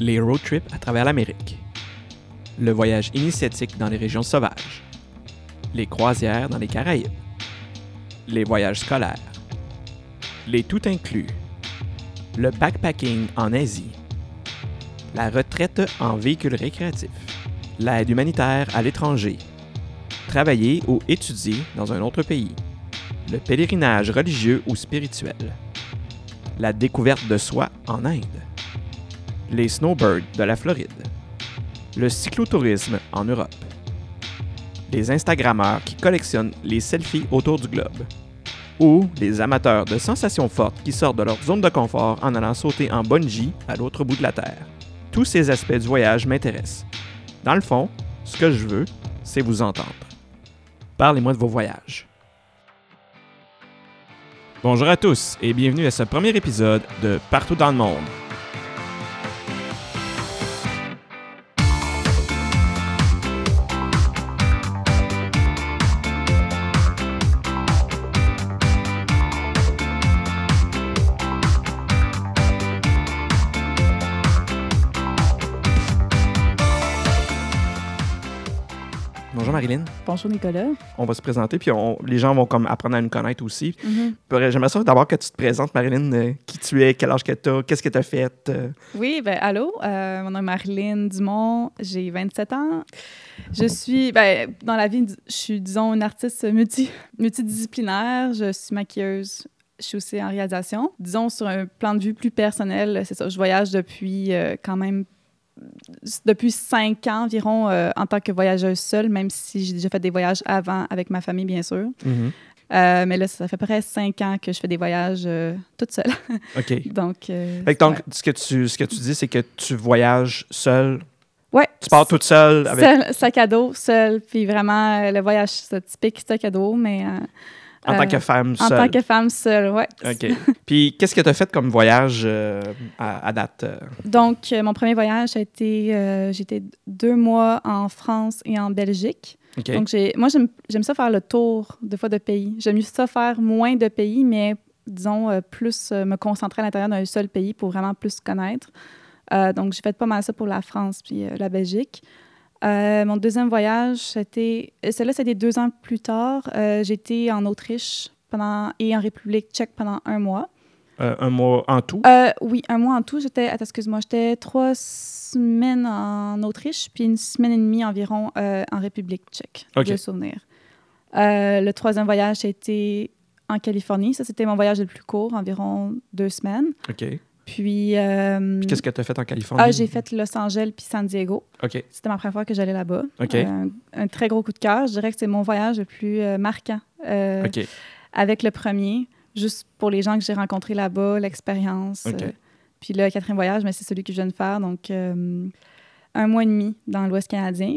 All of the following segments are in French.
Les road trips à travers l'Amérique. Le voyage initiatique dans les régions sauvages. Les croisières dans les Caraïbes. Les voyages scolaires. Les tout inclus. Le backpacking en Asie. La retraite en véhicule récréatif. L'aide humanitaire à l'étranger. Travailler ou étudier dans un autre pays. Le pèlerinage religieux ou spirituel. La découverte de soi en Inde. Les snowbirds de la Floride. Le cyclotourisme en Europe. Les Instagrammeurs qui collectionnent les selfies autour du globe. Ou les amateurs de sensations fortes qui sortent de leur zone de confort en allant sauter en bungee à l'autre bout de la Terre. Tous ces aspects du voyage m'intéressent. Dans le fond, ce que je veux, c'est vous entendre. Parlez-moi de vos voyages. Bonjour à tous et bienvenue à ce premier épisode de Partout dans le monde. Marilyn. Bonjour Nicolas. On va se présenter puis on- les gens vont comme apprendre à nous connaître aussi. Mhm. J'aimerais J'aimerais ça d'abord que tu te présentes, Marilyn, euh, qui tu es, quel âge que tu as, qu'est-ce que tu as fait. euh? Oui, ben allô, euh, mon nom est Marilyn Dumont, j'ai 27 ans. Je suis, ben, dans la vie, je suis, disons, une artiste multi, multidisciplinaire. Je suis maquilleuse, je suis aussi en réalisation. Disons, sur un plan de vue plus personnel, c'est ça, je voyage depuis euh, quand même depuis cinq ans environ euh, en tant que voyageuse seule, même si j'ai déjà fait des voyages avant avec ma famille, bien sûr. Euh, mais là, ça fait près cinq ans que je fais des voyages euh, toute seule. OK. Donc, euh, Fait que donc, ouais. ce, que tu, ce que tu dis, c'est que tu voyages seul. Ouais. Tu pars toute seule avec, sac à dos, seul, puis vraiment le voyage c'est typique sac à dos, mais en tant euh, que femme en seule. tant que femme seule, ouais. OK. Puis, qu'est-ce que tu as fait comme voyage euh, à, à date? euh? Donc, euh, mon premier voyage a été, euh, j'étais deux mois en France et en Belgique. OK. Donc, moi, j'aime, ça faire le tour, des fois, de pays. J'aime mieux ça faire moins de pays, mais disons, euh, plus euh, me concentrer à l'intérieur d'un seul pays pour vraiment plus connaître. Euh, donc, j'ai fait pas mal ça pour la France puis euh, la Belgique. Euh, mon deuxième voyage, c'était. euh, Celui-là, c'était deux ans plus tard. Euh, j'étais en Autriche pendant, et en République tchèque pendant un mois. Euh, un mois en tout? Oui, un mois en tout. J'étais, attends, excuse-moi, j'étais trois semaines en Autriche, puis une semaine et demie environ en République tchèque, OK. de souvenir. Le troisième voyage, c'était en Californie. Ça, c'était mon voyage le plus court, environ deux semaines. OK. Puis, euh, Puis, qu'est-ce que tu as fait en Californie? ah, j'ai fait Los Angeles puis San Diego. OK. C'était ma première fois que j'allais là-bas. OK. Euh, un très gros coup de cœur. Je dirais que c'est mon voyage le plus euh, marquant. euh, OK. avec le premier, juste pour les gens que j'ai rencontrés là-bas, l'expérience. OK. puis le quatrième voyage, mais c'est celui que je viens de faire. Donc, un mois et demi dans l'Ouest canadien.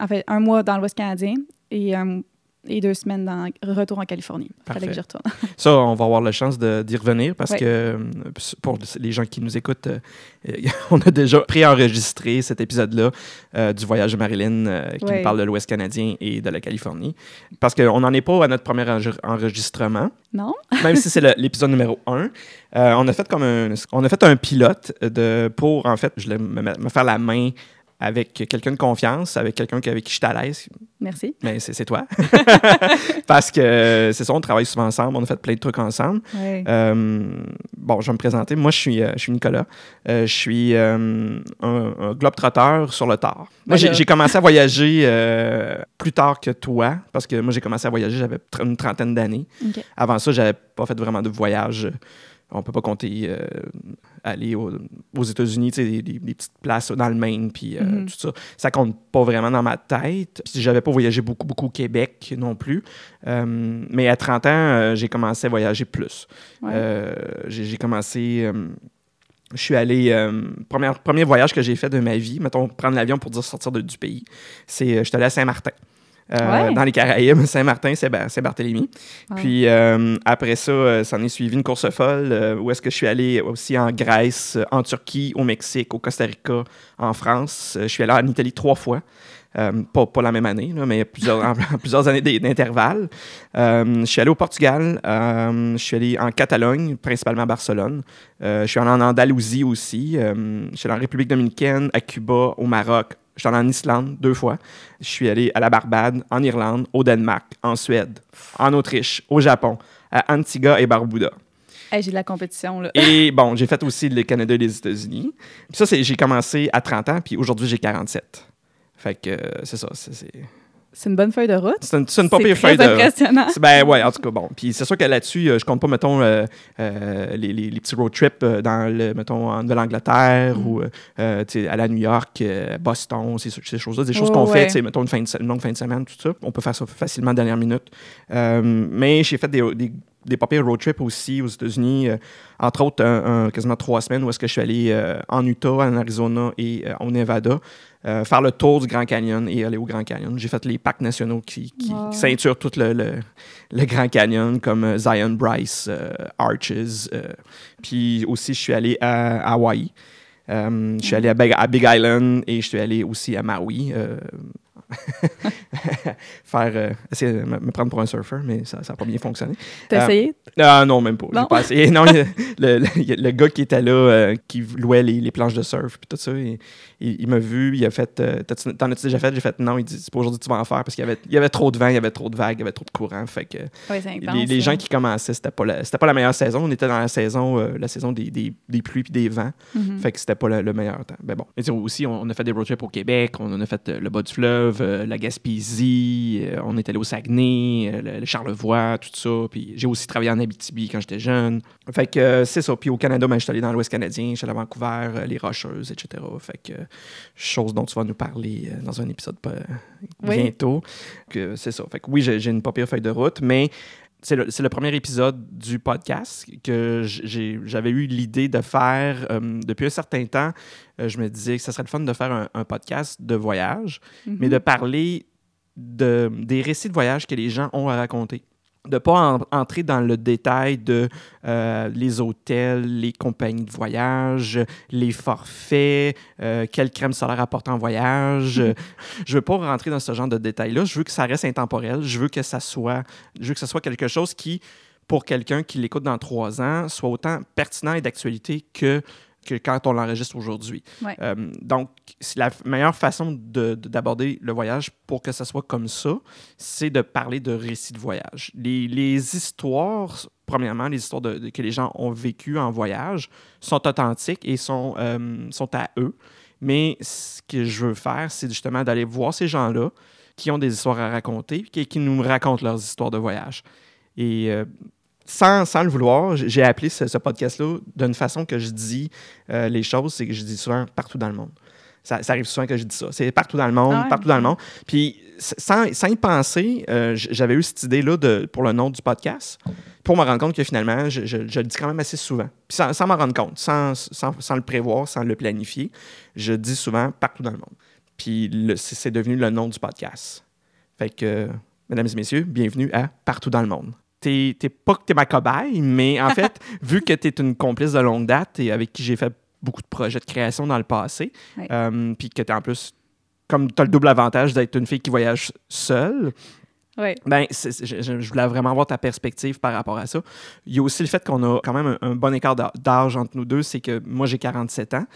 En fait, un mois dans l'Ouest canadien et, un- et deux semaines dans retour en Californie. Fallait que j'y retourne. Ça, on va avoir la chance d'y revenir parce Ouais. que euh, pour les gens qui nous écoutent, euh, on a déjà préenregistré cet épisode-là euh, du voyage de Marilyn euh, qui Ouais. nous parle de l'Ouest canadien et de la Californie. Parce qu'on n'en est pas à notre premier enre- enregistrement, non? même si c'est l'épisode numéro 1. on, a fait comme un, on a fait un pilote de, pour, en fait, je voulais me, me faire la main avec quelqu'un de confiance, avec quelqu'un avec qui je suis à l'aise, Merci. mais c'est c'est toi. Parce que euh, c'est ça, on travaille souvent ensemble, on a fait plein de trucs ensemble. Euh, bon, je vais me présenter. Moi, je suis, euh, je suis Nicolas. Euh, je suis euh, un, un globe-trotteur sur le tard. Moi, Ben j'ai commencé à voyager plus tard que toi, parce que moi, j'ai commencé à voyager, j'avais une trentaine d'années. Avant ça, j'avais pas fait vraiment de voyage. On peut pas compter euh, aller au- aux États-Unis, des, des- des petites places dans le Maine, puis euh, Mhm. tout ça. Ça compte pas vraiment dans ma tête. Puis j'avais pas voyagé beaucoup, beaucoup au Québec non plus. Euh, mais à 30 ans, j'ai commencé à voyager plus. Ouais. J'ai commencé. je suis allé. premier, premier voyage que j'ai fait de ma vie, mettons, prendre l'avion pour dire sortir de- du pays, c'est. Je suis allé à Saint-Martin. Euh, Ouais. dans les Caraïbes, Saint-Martin, Saint- Saint-Barthélemy. Puis euh, après ça, euh, s'en est suivi une course folle où est-ce que je suis allé aussi en Grèce, en Turquie, au Mexique, au Costa Rica, en France. Je suis allé en Italie trois fois. Pas, pas la même année, là, mais plusieurs, en- plusieurs années d'in- d'intervalle. Je suis allé au Portugal, je suis allé en Catalogne, principalement à Barcelone. Je suis allé en Andalousie aussi. Je suis allé en République dominicaine, à Cuba, au Maroc. Je suis allé en Islande deux fois. Je suis allé à la Barbade, en Irlande, au Danemark, en Suède, en Autriche, au Japon, à Antigua et Barbuda. Hey, j'ai de la compétition, là. Et bon, j'ai fait aussi le Canada et les États-Unis. Puis ça, j'ai commencé à 30 ans, puis aujourd'hui, j'ai 47. Fait que euh, c'est ça. c'est- C'est une bonne feuille de route. c'est une, c'est une pas pire feuille de. impressionnant. C'est- Ben ouais, en tout cas, bon. Puis c'est sûr que là-dessus, euh, je compte pas, mettons, euh, euh, les, les- les petits road trips dans le, mettons, en Nouvelle-Angleterre Mm. ou à la New York, Boston, ces, ces choses-là. Des choses Ouais, qu'on fait, ouais. mettons, une, fin de une longue fin de semaine, tout ça. On peut faire ça facilement dernière minute. Mais j'ai fait des, des, des pas pires road trips aussi aux États-Unis. euh, entre autres, un- un- quasiment trois semaines où est-ce que je suis allé euh, en Utah, en Arizona et euh, au Nevada. euh, faire le tour du Grand Canyon et aller au Grand Canyon. J'ai fait les parcs nationaux qui, qui, Wow. qui ceinturent tout le, le, le Grand Canyon, comme Zion Bryce, Arches. Puis aussi, je suis allé à Hawaï. Euh, je suis allé à Big, à Big Island et je suis allé aussi à Maui. faire euh, essayer de me me prendre pour un surfer, mais ça n'a pas bien fonctionné. T'as Euh, essayé? Ah non, même pas. Non? pas essayé. Non, le, gars qui était là, euh, qui louait les, les planches de surf, puis tout ça, il, il- il m'a vu, il a fait euh, T'as-tu- T'en as-tu déjà fait? J'ai fait non. Il dit C'est pas aujourd'hui que tu vas en faire parce qu'il y avait, il y avait trop de vent, il y avait trop de vagues, il y avait trop de courant. Fait que Oui, intense. les, gens qui commençaient, c'était pas, la, c'était pas la meilleure saison. On était dans la saison, euh, la saison des, des, des pluies puis des vents. Mhm. Fait que c'était pas le, le meilleur temps. Mais bon. Et tu sais, aussi, on, on a fait des road trips au Québec, on en a fait euh, le bas du fleuve, euh, la Gaspésie, euh, on est allé au Saguenay, euh, le, le Charlevoix, tout ça. Puis j'ai aussi travaillé en Abitibi quand j'étais jeune. Fait que euh, c'est ça. Puis au Canada, ben, je suis allé dans l'Ouest canadien, je suis allé à Vancouver, euh, les Rocheuses, etc. Fait que euh, chose dont tu vas nous parler euh, dans un épisode Oui. bientôt. Que c'est ça. Fait que oui, j'ai une pas pire feuille de route, mais c'est le, c'est le premier épisode du podcast que j'ai- j'avais eu l'idée de faire euh, depuis un certain temps. Euh, je me disais que ça serait le fun de faire un, un podcast de voyage, mais de parler de, des récits de voyage que les gens ont à raconter. De ne pas en- entrer dans le détail de euh, les hôtels, les compagnies de voyage, les forfaits, euh, quelle crème solaire apporter en voyage. Mhm. Je veux pas rentrer dans ce genre de détails-là. Je veux que ça reste intemporel. Je veux que ça soit, je veux que ça soit quelque chose qui, pour quelqu'un qui l'écoute dans trois ans, soit autant pertinent et d'actualité que que quand on l'enregistre aujourd'hui. Ouais. Euh, donc, la meilleure façon de- de- d'aborder le voyage pour que ça soit comme ça, c'est de parler de récits de voyage. Les, les histoires, premièrement, les histoires de- de- que les gens ont vécues en voyage sont authentiques et sont, euh, sont à eux. Mais ce que je veux faire, c'est justement d'aller voir ces gens-là qui ont des histoires à raconter, qui, qui nous racontent leurs histoires de voyage. Et euh, sans, sans le vouloir, j'ai appelé ce, ce podcast-là d'une façon que je dis euh, les choses, c'est que je dis souvent partout dans le monde. Ça, ça arrive souvent que je dis ça. C'est partout dans le monde, Ah ouais? partout dans le monde. Puis sans, sans y penser, euh, j'avais eu cette idée-là pour le nom du podcast, pour me rendre compte que finalement, je, je- je le dis quand même assez souvent. Puis sans, sans m'en rendre compte, sans, le prévoir, sans le planifier, je dis souvent partout dans le monde. Puis c'est c'est devenu le nom du podcast. Fait que, euh, mesdames et messieurs, bienvenue à Partout dans le monde. T'es pas que t'es ma cobaye, mais en fait, vu que t'es une complice de longue date et avec qui j'ai fait beaucoup de projets de création dans le passé, euh, puis que t'es en plus, comme t'as le double avantage d'être une fille qui voyage seule, ben, je, voulais vraiment avoir ta perspective par rapport à ça. Il y a aussi le fait qu'on a quand même un, un bon écart d'âge entre nous deux, c'est que moi, j'ai 47 ans.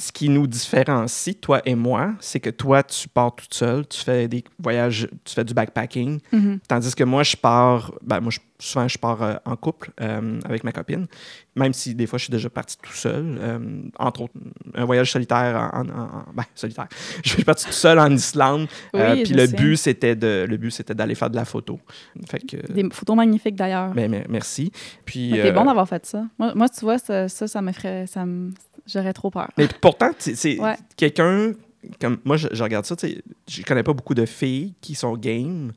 Ce qui nous différencie, toi et moi, c'est que toi, tu pars toute seule, tu fais des voyages, tu fais du backpacking, Mhm. tandis que moi, je pars, ben, moi, je- souvent, je pars euh, en couple euh, avec ma copine, même si des fois, je suis déjà parti tout seul. euh, entre autres, un voyage solitaire en... en- en- ben, solitaire. Je suis parti tout seul en Islande, Oui, puis le sais. but, c'était de, le but, c'était d'aller faire de la photo. Fait que, Des photos magnifiques d'ailleurs. ben, mer- merci. Puis, euh, bon d'avoir fait ça. Moi, moi, tu vois, ça, ça, ça me ferait. Ça me... J'aurais trop peur. mais pourtant, c'est Ouais. quelqu'un comme moi, je, je regarde ça, je connais pas beaucoup de filles qui sont game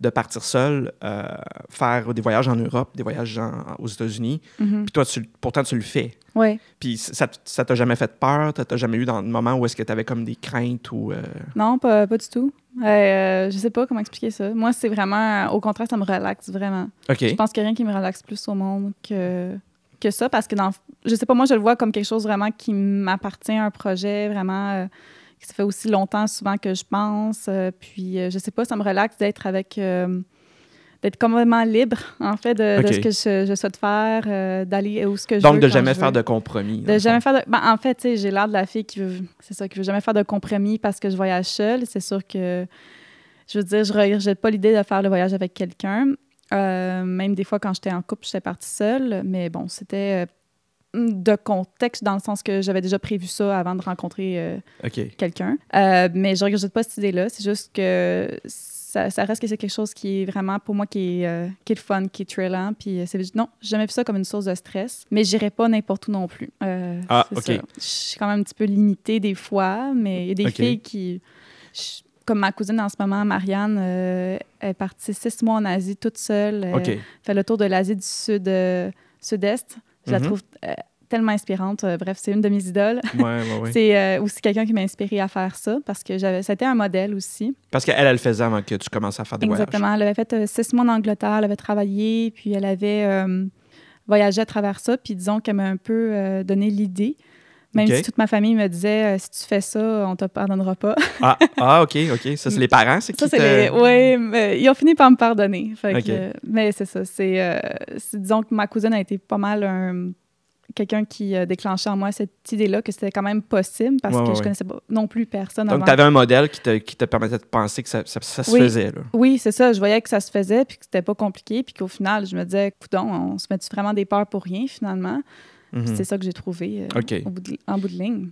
de partir seul, euh, faire des voyages en Europe, des voyages en- aux États-Unis. Mhm. Puis toi, tu, pourtant, tu le fais. Ouais. Puis ça ça t'a jamais fait peur? T'as t'as jamais eu dans le moment où est-ce que tu avais comme des craintes ou... euh, Non, pas, pas du tout. Euh, je sais pas comment expliquer ça. Moi, c'est vraiment, au contraire, ça me relaxe vraiment. OK. Je pense qu'il n'y a rien qui me relaxe plus au monde que, que ça, parce que dans, je sais pas, moi, je le vois comme quelque chose vraiment qui m'appartient, un projet vraiment euh, qui ça fait aussi longtemps souvent que je pense. euh, puis, euh, je sais pas, ça me relaxe d'être avec, d'être complètement libre, en fait, de, de ce que je, je souhaite faire, d'aller où ce que je Donc, veux. de quand jamais faire veux. de compromis. De jamais faire de. ben, en fait, j'ai l'air de la fille qui veut. C'est ça, qui veut jamais faire de compromis parce que je voyage seule. C'est sûr que. Je veux dire, je rejette pas l'idée de faire le voyage avec quelqu'un. Euh, même des fois, quand j'étais en couple, j'étais partie seule. Mais bon, c'était euh, de contexte dans le sens que j'avais déjà prévu ça avant de rencontrer euh, OK. quelqu'un. Euh, mais je regrette pas cette idée-là. C'est juste que ça, ça reste que c'est quelque chose qui est vraiment, pour moi, qui est, euh, qui est le fun, qui est thrillant. Puis c'est, non, j'ai jamais vu ça comme une source de stress. Mais j'irai pas n'importe où non plus. Ah, OK. ça. Je suis quand même un petit peu limitée des fois, mais il y a des filles qui... je- comme ma cousine en ce moment, Marianne, euh, est partie six mois en Asie toute seule. OK. fait le tour de l'Asie du sud, euh, sud-est. Je la Mhm. trouve euh, tellement inspirante. Euh, bref, c'est une de mes idoles. Ouais, ouais, ouais. C'est euh, aussi quelqu'un qui m'a inspiré à faire ça parce que j'avais, c'était un modèle aussi. Parce qu'elle, elle le faisait avant que tu commences à faire des Exactement. Elle avait fait euh, six mois en Angleterre, elle avait travaillé, puis elle avait euh, voyagé à travers ça. Puis disons qu'elle m'a un peu euh, donné l'idée. Même si toute ma famille me disait euh, si tu fais ça, on te pardonnera pas. Ah, ah, OK, OK. Ça, c'est les parents, c'est qui Ça, les... Oui, mais ils ont fini par me pardonner. Fait que, mais c'est ça. C'est, euh, c'est- disons que ma cousine a été pas mal un- quelqu'un qui a déclenché en moi cette idée-là que c'était quand même possible parce Ouais, que ouais, je connaissais pas non plus personne Donc, tu avais un modèle qui te, qui te permettait de penser que ça, ça, ça se Oui. faisait. Là. Oui, c'est ça. Je voyais que ça se faisait puis que c'était pas compliqué puis qu'au final, je me disais, coudon, on se met vraiment des peurs pour rien finalement? Mhm. C'est ça que j'ai trouvé euh, OK. au bout de- en bout de ligne.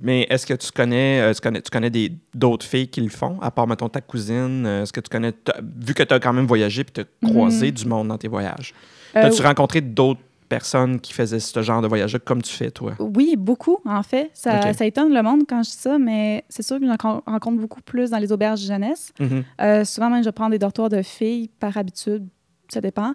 Mais est-ce que tu connais, euh, tu connais, tu connais des, d'autres filles qui le font, à part, mettons, ta cousine? euh, Est-ce que tu connais, vu que tu as quand même voyagé puis tu as croisé Mhm. du monde dans tes voyages, as-tu rencontré d'autres personnes qui faisaient ce genre de voyage-là comme tu fais, toi? Oui, beaucoup, en fait. Ça, étonne le monde quand je dis ça, mais c'est sûr que j'en ren- rencontre beaucoup plus dans les auberges de jeunesse. Mhm. Euh, souvent, même, je prends des dortoirs de filles par habitude. Ça dépend.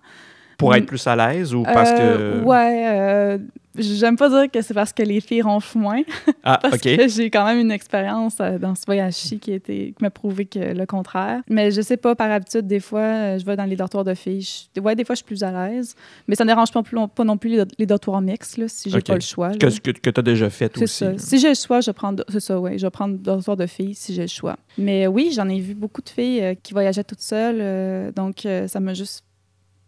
Pour Mm. être plus à l'aise ou parce Euh, que. Ouais. euh, J'aime pas dire que c'est parce que les filles ronflent moins, Ah, parce que j'ai quand même une expérience euh, dans ce voyage-ci qui, qui m'a prouvé que le contraire. Mais je sais pas, par habitude, des fois, euh, je vais dans les dortoirs de filles. Je- ouais, des fois, je suis plus à l'aise. Mais ça ne dérange pas, plus- pas non plus les, les dortoirs mixtes, là, si j'ai Ok. pas le choix. là. Que, que, que tu as déjà fait C'est aussi. ça. Si j'ai le choix, je prends. C'est ça, oui. Je vais prendre dortoir de filles si j'ai le choix. Mais oui, j'en ai vu beaucoup de filles euh, qui voyageaient toutes seules. euh, donc, euh, ça m'a juste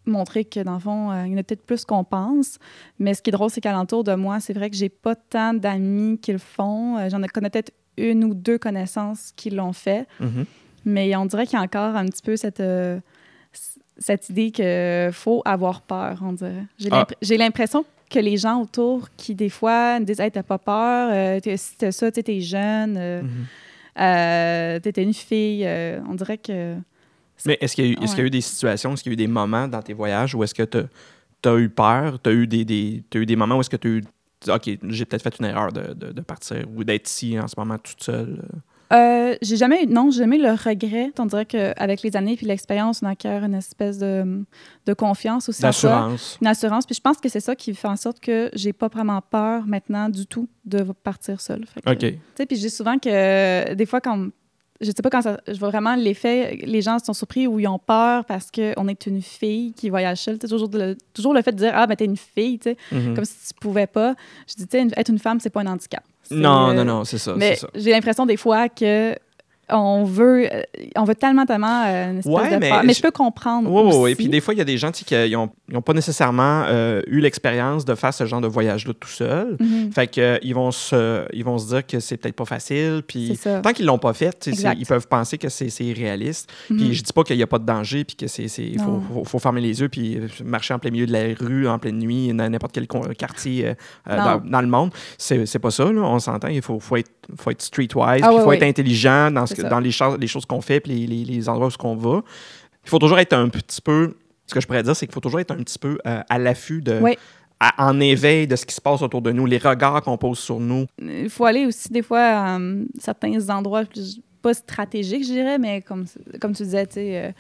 montré que, dans le fond, euh, il y en a peut-être plus qu'on pense. Mais ce qui est drôle, c'est qu'alentour de moi, c'est vrai que j'ai pas tant d'amis qui le font. Euh, J'en ai connais peut-être une ou deux connaissances qui l'ont fait. Mhm. Mais on dirait qu'il y a encore un petit peu cette. euh, cette idée qu'il faut avoir peur, on dirait. J'ai Ah. j'ai l'impression que les gens autour qui, des fois, me disent Hey, t'as pas peur, t'es- si t'as ça, t'es jeune, Mhm. t'étais une fille. on dirait que. Mais est-ce qu'il y, a eu- est-ce qu'il y a eu des situations, est-ce qu'il y a eu des moments dans tes voyages où est-ce que tu as eu peur, tu as eu des, eu des moments où est-ce que tu as eu OK, j'ai peut-être fait une erreur de, de- de partir ou d'être ici en ce moment toute seule. Euh, j'ai jamais eu, non, j'ai jamais eu le regret. On dirait qu'avec les années puis l'expérience, on acquiert une espèce de, de confiance aussi. D'assurance. Une assurance. Puis je pense que c'est ça qui fait en sorte que j'ai pas vraiment peur maintenant du tout de partir seule. Fait que- OK. Tu sais, puis je dis souvent que euh, des fois, quand. Je sais pas quand ça. Je vois vraiment l'effet. Les gens sont surpris ou ils ont peur parce qu'on est une fille qui voyage seule. Toujours, le, toujours le fait de dire Ah, ben, t'es une fille, tu sais, Mhm. comme si tu pouvais pas. Je dis, tu sais, être une femme, c'est pas un handicap. Non, euh, non, non, c'est ça. Mais c'est ça. j'ai l'impression des fois que. On veut, euh, on veut tellement, tellement euh, une espèce Ouais, de mais peur. Mais je- je peux comprendre. Oui, oui. Puis des fois, il y a des gens tu sais, qui n'ont pas nécessairement euh, eu l'expérience de faire ce genre de voyage-là tout seul. Mhm. Fait que, euh, ils, vont se, ils vont se dire que c'est peut-être pas facile. Puis tant qu'ils l'ont pas fait, tu sais, ils peuvent penser que c'est c'est réaliste. Mhm. Puis je dis pas qu'il n'y a pas de danger, puis que c'est c'est- faut, faut, faut fermer les yeux, puis euh, marcher en plein milieu de la rue, en pleine nuit, dans n'importe quel quartier euh, euh, dans, dans le monde. C'est c'est pas ça, là, on s'entend. Il faut, faut être, faut être streetwise, Ah il faut être intelligent dans, ce. Dans les, choses, les choses qu'on fait, puis les, les- les endroits où on va. Il faut toujours être un petit peu. Ce que je pourrais dire, c'est qu'il faut toujours être un petit peu euh, à l'affût de. Oui. à- en éveil de ce qui se passe autour de nous, les regards qu'on pose sur nous. Il faut aller aussi des fois à euh, certains endroits plus, pas stratégiques, je dirais, mais comme, comme tu disais, tu sais, euh,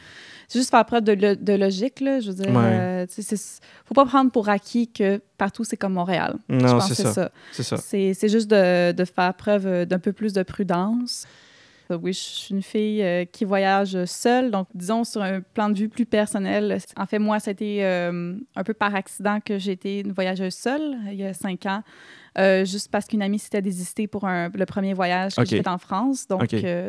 c'est juste faire preuve de, lo- de logique, là. Je veux dire, Ouais. euh, faut pas prendre pour acquis que partout, c'est comme Montréal. Non, c'est ça. ça. C'est juste de, de faire preuve d'un peu plus de prudence. Euh, Oui, je suis une fille euh, qui voyage seule. Donc, disons, sur un plan de vue plus personnel, en fait, moi, c'était euh, un peu par accident que j'ai été une voyageuse seule il y a cinq ans. euh, juste parce qu'une amie s'était désistée pour un- le premier voyage que Ok. j'ai fait en France. Donc,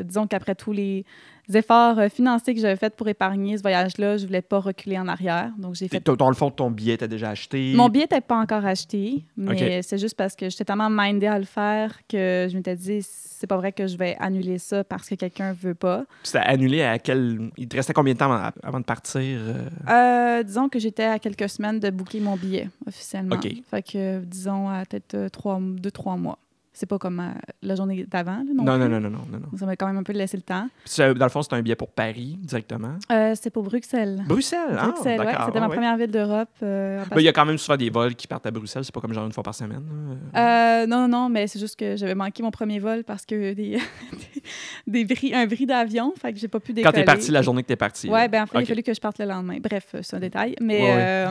disons qu'après tous les efforts euh, financiers que j'avais faits pour épargner ce voyage-là, je voulais pas reculer en arrière. Donc, j'ai fait Dans le fond, ton billet, t'as déjà acheté? mon billet n'était pas encore acheté, mais c'est juste parce que j'étais tellement mindée à le faire que je m'étais dit, c'est pas vrai que je vais annuler ça parce que quelqu'un veut pas. C'était annulé à quel. Il te restait combien de temps avant, de partir? euh? Euh, disons que j'étais à quelques semaines de boucler mon billet officiellement. Ok. Fait que, disons, à peut-être trois, deux, trois mois. C'est pas comme euh, la journée d'avant. là, Non, Non, non, non, non, non, non, Ça m'a quand même un peu laissé le temps. Puis Dans le fond, c'était un billet pour Paris directement. Euh, c'est pour Bruxelles. Bruxelles, ah, Bruxelles, ouais. C'était ma ouais. première ville d'Europe. euh, Ben, Il y a quand même souvent des vols qui partent à Bruxelles, c'est pas comme genre une fois par semaine. Euh, non, non, non, mais c'est juste que j'avais manqué mon premier vol parce que des, des bris, un bris d'avion, fait que j'ai pas pu Quand décoller. t'es parti, la journée que t'es parti. Ouais, ben en fait, il a fallu que je parte le lendemain. Bref, c'est un détail. Mais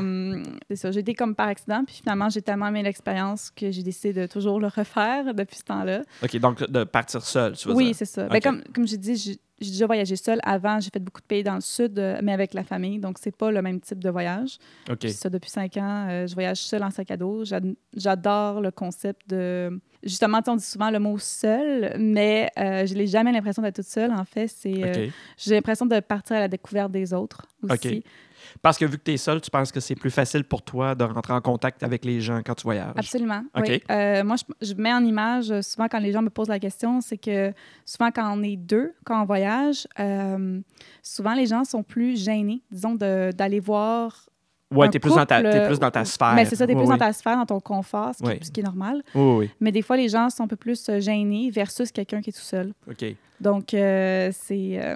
c'est ça, j'ai été comme par accident, puis finalement, j'ai tellement aimé l'expérience que j'ai décidé de toujours le refaire depuis ce temps-là. OK, donc de partir seul, tu veux Oui, dire? c'est ça. Ben, comme, comme j'ai dit, j'ai déjà voyagé seule avant. J'ai fait beaucoup de pays dans le sud, euh, mais avec la famille. Donc, c'est pas le même type de voyage. OK. Puis ça, depuis cinq ans, euh, je voyage seule en sac à dos. J'ad- J'adore le concept de... Justement, on dit souvent le mot seul, mais euh, je n'ai jamais l'impression d'être toute seule. En fait, c'est... euh. J'ai l'impression de partir à la découverte des autres aussi. Parce que vu que tu es seul, tu penses que c'est plus facile pour toi de rentrer en contact avec les gens quand tu voyages? Absolument. Oui. Euh, moi, je, je mets en image, souvent quand les gens me posent la question, c'est que souvent quand on est deux, quand on voyage, souvent les gens sont plus gênés, disons, d'aller voir. Ouais, t'es plus, dans ta- couple, t'es plus dans ta sphère. Mais c'est ça, t'es Oui, plus oui. dans ta sphère, dans ton confort, ce qui, Oui. ce qui est normal. Oui, oui, Mais des fois, les gens sont un peu plus euh, gênés versus quelqu'un qui est tout seul. OK. Donc, euh, c'est, euh,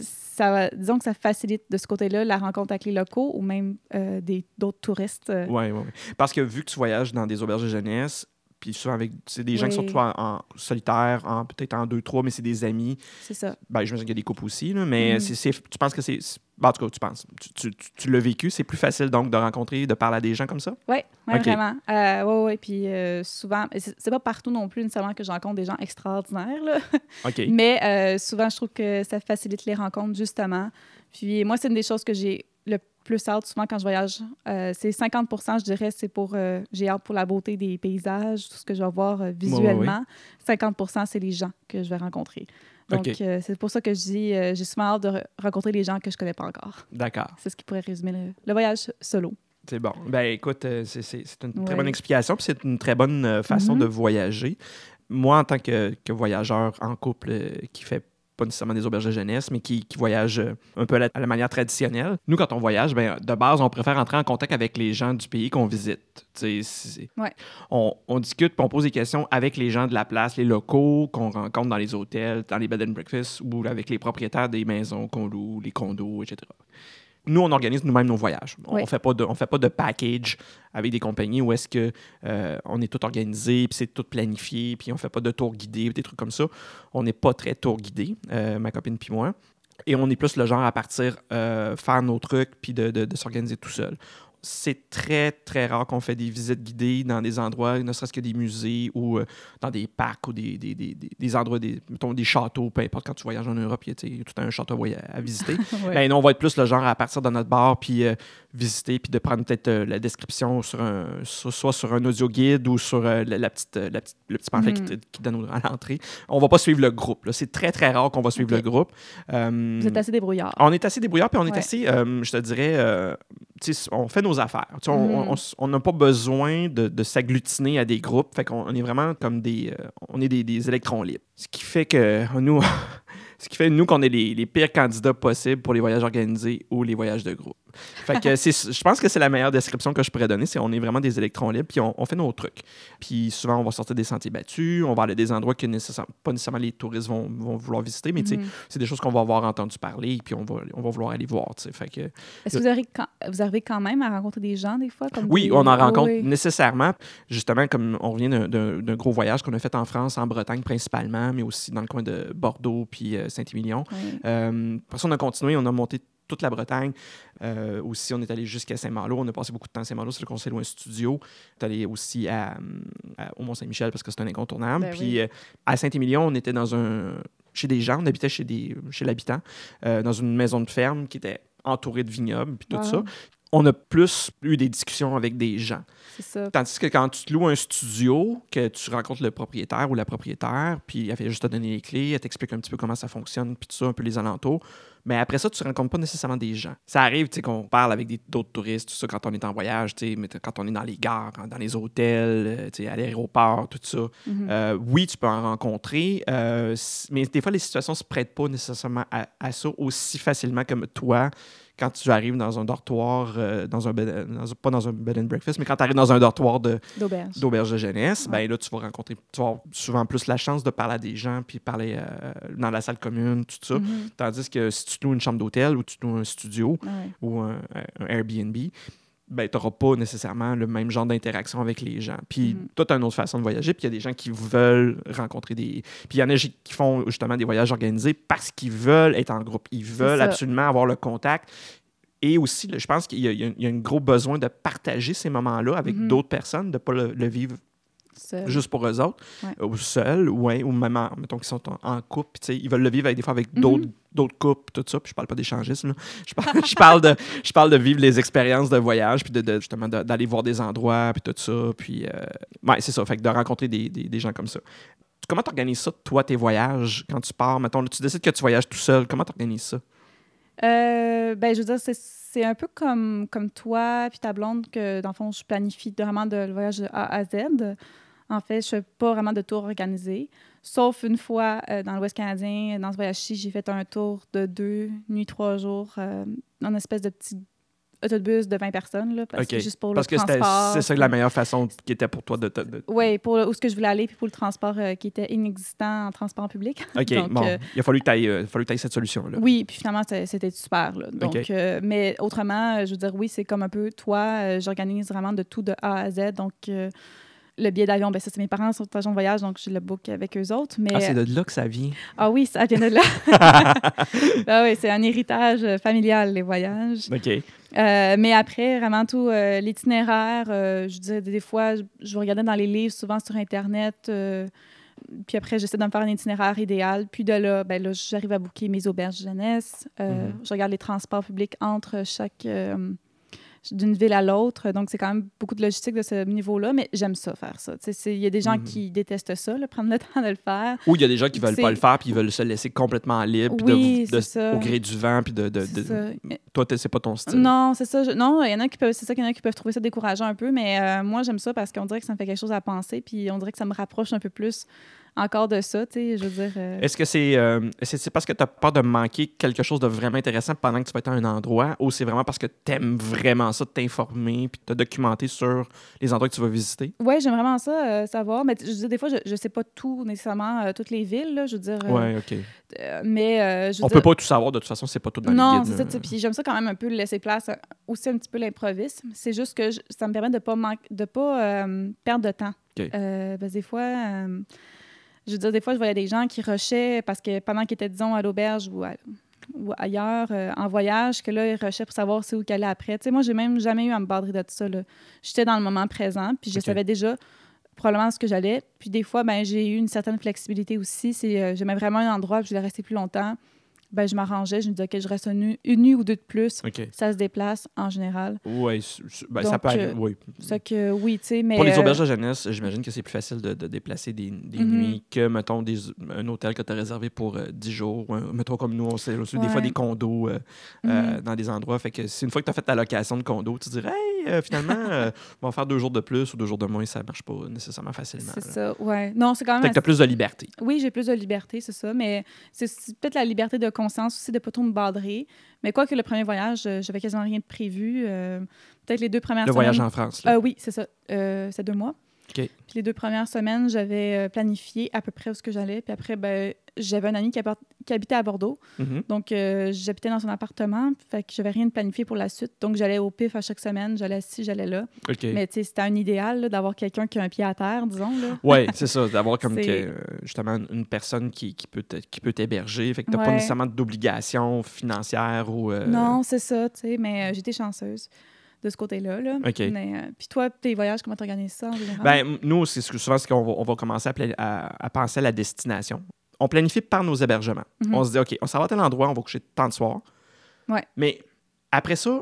ça, disons que ça facilite de ce côté-là la rencontre avec les locaux ou même euh, des, d'autres touristes. Oui, oui, oui. Parce que vu que tu voyages dans des auberges de jeunesse, puis souvent avec c'est des gens qui sont toi en, en solitaire, en, peut-être en deux, trois, mais c'est des amis. C'est ça. Ben, je me qu'il y a des couples aussi, là, mais Mhm. c'est, c'est- tu penses que c'est. ben, en tout cas, tu penses. Tu, tu- tu- tu l'as vécu, c'est plus facile donc de rencontrer, de parler à des gens comme ça? Oui, ouais, vraiment. Euh, oui, oui. Puis euh, souvent, c'est c'est pas partout non plus nécessairement que je rencontre des gens extraordinaires, là. OK. mais euh, souvent, je trouve que ça facilite les rencontres, justement. Puis moi, c'est une des choses que j'ai le plus hâte souvent quand je voyage. Euh, c'est 50 je dirais, c'est pour. euh, j'ai hâte pour la beauté des paysages, tout ce que je vais voir euh, visuellement. 50% c'est les gens que je vais rencontrer. Donc, c'est pour ça que je dis, j'ai souvent hâte de re- rencontrer les gens que je connais pas encore. D'accord. C'est ce qui pourrait résumer le, le voyage solo. C'est bon. Ben écoute, c'est, une très Ouais. bonne explication, puis c'est une très bonne façon Mhm. de voyager. Moi, en tant que, que voyageur en couple qui fait pas nécessairement des auberges de jeunesse, mais qui, qui voyage euh, un peu à la, à la manière traditionnelle, nous, quand on voyage, ben, de base, on préfère entrer en contact avec les gens du pays qu'on visite. Ouais. on, on discute, puis on pose des questions avec les gens de la place, les locaux qu'on rencontre dans les hôtels, dans les bed and breakfast, ou avec les propriétaires des maisons qu'on loue, les condos, etc nous, on organise nous-mêmes nos voyages. On Oui. ne fait, pas de- on fait pas de package avec des compagnies où est-ce que euh, on est tout organisé, puis c'est tout planifié, puis on fait pas de tour guidé, des trucs comme ça. On n'est pas très tour guidé, euh, ma copine puis moi. Et on est plus le genre à partir euh, faire nos trucs, puis de, de- de s'organiser tout seul. C'est très, très rare qu'on fait des visites guidées dans des endroits, ne serait-ce que des musées ou euh, dans des parcs ou des, des, des- des- endroits, des, mettons, des châteaux, peu importe quand tu voyages en Europe, il y a tout un château à- à visiter. Ouais. Ben non, on va être plus le genre à partir de notre bar puis euh, visiter puis de prendre peut-être euh, la description sur un so- soit sur un audio guide ou sur la, la petite, la petite- le petit pamphlet qui, te- qui donne à l'entrée. On va pas suivre le groupe. là. C'est très très rare qu'on va suivre le groupe. Vous êtes assez débrouillard. on est assez débrouillard puis on est assez, je te dirais, on fait nos affaires. Tu sais, on- n'a pas besoin de, de s'agglutiner à des groupes. Fait qu'on on est vraiment comme des, euh, on est des, des électrons libres. Ce qui fait que nous, ce qui fait nous qu'on est les, les pires candidats possibles pour les voyages organisés ou les voyages de groupe. Fait que c'est, je pense que c'est la meilleure description que je pourrais donner. C'est on est vraiment des électrons libres puis on, on fait nos trucs. Puis souvent on va sortir des sentiers battus, on va aller à des endroits que nécessaire- pas nécessairement les touristes vont, vont vouloir visiter, mais sais, Mhm. c'est des choses qu'on va avoir entendu parler puis on va, on va vouloir aller voir. Fait que Est-ce que vous arrivez, quand, vous arrivez quand même à rencontrer des gens des fois? Comme oui, des- on en rencontre oui. nécessairement. Justement, comme on revient d'un gros voyage qu'on a fait en France, en Bretagne principalement, mais aussi dans le coin de Bordeaux puis euh, Saint-Émilion. Oui. Euh, après ça, on a continué, on a monté toute la Bretagne. Euh, aussi, on est allé jusqu'à Saint-Malo. On a passé beaucoup de temps à Saint-Malo. C'est le conseil loin studio. On est allé aussi à, à- au Mont-Saint-Michel parce que c'est un incontournable. Ben Puis oui. euh, à Saint-Émilion, on était dans un chez des gens. On habitait chez, des, chez l'habitant, euh, dans une maison de ferme qui était entourée de vignobles, puis tout Wow. ça. On a plus eu des discussions avec des gens. Ça. Tandis que quand tu te loues un studio, que tu rencontres le propriétaire ou la propriétaire, puis elle fait juste te donner les clés, elle t'explique un petit peu comment ça fonctionne, puis tout ça, un peu les alentours. Mais après ça, tu rencontres pas nécessairement des gens. Ça arrive, tu sais, qu'on parle avec d'autres touristes, tout ça, quand on est en voyage, mais quand on est dans les gares, dans les hôtels, euh, à l'aéroport, tout ça. Mhm. Euh, oui, tu peux en rencontrer, euh, mais des fois, les situations se prêtent pas nécessairement à, à ça aussi facilement comme toi quand tu arrives dans un dortoir, euh, dans un bed- dans un- pas dans un bed and breakfast, mais quand tu arrives dans un dortoir D'auberge. de jeunesse, Ouais. ben là, tu vas rencontrer, tu vas avoir souvent plus la chance de parler à des gens, puis parler euh, dans la salle commune, tout ça. Mhm. Tandis que si tu te loues une chambre d'hôtel ou tu te loues un studio Ouais. ou un, un Airbnb, ben, tu n'auras pas nécessairement le même genre d'interaction avec les gens. Puis, Mhm. toi, tu as une autre façon de voyager, puis il y a des gens qui veulent rencontrer des... Puis, il y en a qui font justement des voyages organisés parce qu'ils veulent être en groupe. Ils veulent absolument avoir le contact. Et aussi, je pense qu'il y a, y un gros besoin de partager ces moments-là avec Mhm. d'autres personnes, de ne pas le, le vivre Seul. juste pour eux autres, Ouais. ou seuls, ou, ouais, ou même, en, mettons qu'ils sont en, en couple, ils veulent le vivre avec, des fois avec Mhm. d'autres d'autres couples, tout ça, puis je parle pas d'échangisme, je parle, je, parle de, je parle de vivre les expériences de voyage, puis de, de- justement de- d'aller voir des endroits, puis tout ça, puis euh, ouais, c'est ça, fait que de rencontrer des, des, des gens comme ça. Comment tu organises ça, toi, tes voyages, quand tu pars, mettons, tu décides que tu voyages tout seul, comment tu organises ça? Euh, ben, je veux dire, c'est- c'est un peu comme, comme toi puis ta blonde que, dans le fond, je planifie vraiment de, le voyage de A à Z. En fait, je fais pas vraiment de tour organisé. Sauf une fois euh, dans l'Ouest canadien, dans ce voyage-ci, j'ai fait un tour de deux nuits, trois jours, euh, en espèce de petit autobus de 20 personnes, là, parce que juste pour Parce le que transport. c'est ça la meilleure façon qui était pour toi de... te- de- Oui, pour où ce que je voulais aller, puis pour le transport euh, qui était inexistant en transport public. OK, Donc, bon, euh, il a fallu que tu cette solution-là. Oui, puis finalement, c'était super. Là. Donc, mais autrement, je veux dire, oui, c'est comme un peu toi, j'organise vraiment de tout de A à Z. Donc, le billet d'avion, ben ça, c'est mes parents sont agents de voyage, donc je le book avec eux autres. Mais, Ah, c'est de là que ça vient. ah oui, ça vient de là. ah oui, c'est un héritage euh, familial, les voyages. OK. Euh, mais après, vraiment tout euh, l'itinéraire, euh, je dirais des fois, je, je regardais dans les livres, souvent sur Internet. euh, puis après, j'essaie de me faire un itinéraire idéal. Puis de là, ben là j'arrive à booker mes auberges jeunesse. Euh, Mhm. Je regarde les transports publics entre chaque. D'une ville à l'autre. Donc, c'est quand même beaucoup de logistique de ce niveau-là, mais j'aime ça, faire ça. Il y a des gens Mhm. qui détestent ça, là, prendre le temps de le faire. Ou il y a des gens qui veulent C'est- pas le faire puis ils veulent se laisser complètement libre de- Oui, de- ça. au gré du vent puis de, de- de- toi c'est pas ton style. Non, c'est ça. Je- Non, il y en a qui peuvent, c'est ça qu'il y en a qui peuvent trouver ça décourageant un peu, mais euh, moi j'aime ça parce qu'on dirait que ça me fait quelque chose à penser, puis on dirait que ça me rapproche un peu plus encore de ça, tu sais. Je veux dire. euh, Est-ce que c'est euh, parce que tu as peur de manquer quelque chose de vraiment intéressant pendant que tu vas être à un endroit ou c'est vraiment parce que tu aimes vraiment ça, de t'informer puis de te documenter sur les endroits que tu vas visiter? Ouais, j'aime vraiment ça, euh, savoir. Mais je veux dire, des fois, je, je sais pas tout nécessairement, euh, toutes les villes, là, je veux dire. ouais, OK. mais je veux On dire- peut pas tout savoir, de toute façon, c'est pas tout dans non, les guides. c'est ça. Puis j'aime ça quand même un peu laisser place, aussi un petit peu l'improvisme. C'est juste que je- ça me permet de pas manquer, de pas perdre de temps. OK. Euh, parce que des fois, je veux dire, des fois, je voyais des gens qui rushaient parce que pendant qu'ils étaient, disons, à l'auberge ou, ailleurs, euh, en voyage, que là, ils rushaient pour savoir c'est où qu'ils allaient après. Tu sais, moi, j'ai même jamais eu à me badrer de ça. là. J'étais dans le moment présent, puis je savais déjà probablement ce que j'allais. Puis des fois, ben, j'ai eu une certaine flexibilité aussi. Si euh, j'aimais vraiment un endroit, puis je voulais rester plus longtemps, ben, je m'arrangeais. Je me disais, OK, je reste une, nuit- une nuit ou deux de plus. Ça se déplace en général. Ouais, ben, ça peut euh, oui. Ça que oui, tu sais, mais. Pour les euh, auberges de jeunesse, j'imagine que c'est plus facile de, de déplacer des, des Mhm. nuits que, mettons, des, un hôtel que tu as réservé pour euh, 10 jours. mettons comme nous, on sait aussi des fois Ouais. des condos euh, euh, mhm. dans des endroits. Fait que c'est une fois que tu as fait ta location de condo, tu te dirais, hey, euh, finalement, euh, on va faire deux jours de plus ou deux jours de moins, ça marche pas nécessairement facilement. C'est ça, ouais. Non, c'est quand même. Fait que tu as plus de liberté. Oui, j'ai plus de liberté, c'est ça, mais c'est peut-être la liberté de conscience aussi de pas trop me badrer. Mais quoi que le premier voyage, euh, j'avais quasiment rien de prévu. euh, peut-être les deux premières Le voyage semaines- en France. Là. Euh, oui, c'est ça. C'est deux mois. Puis les deux premières semaines, j'avais planifié à peu près où ce que j'allais. Puis après, ben, j'avais un ami qui, qui habitait à Bordeaux. Mhm. Donc, euh, j'habitais dans son appartement. Fait que j'avais rien de planifié pour la suite. Donc, j'allais au pif à chaque semaine. J'allais ici, j'allais là. Mais tu sais, c'était un idéal d'avoir quelqu'un qui a un pied à terre, disons. Oui, c'est ça, d'avoir comme que, euh, justement une personne qui, qui peut t'héberger. Fait que t'as pas nécessairement d'obligation financière ou. euh, Non, c'est ça, tu sais. Mais j'étais chanceuse de ce côté-là. Là. Euh, puis toi, tes voyages, comment t'organises ça en général? Ben, nous, c'est ce souvent, c'est qu'on va, on va commencer à, pla- à- à penser à la destination. On planifie par nos hébergements. Mhm. On se dit, OK, on s'en va à tel endroit, on va coucher tant de soir. Ouais. Mais après ça,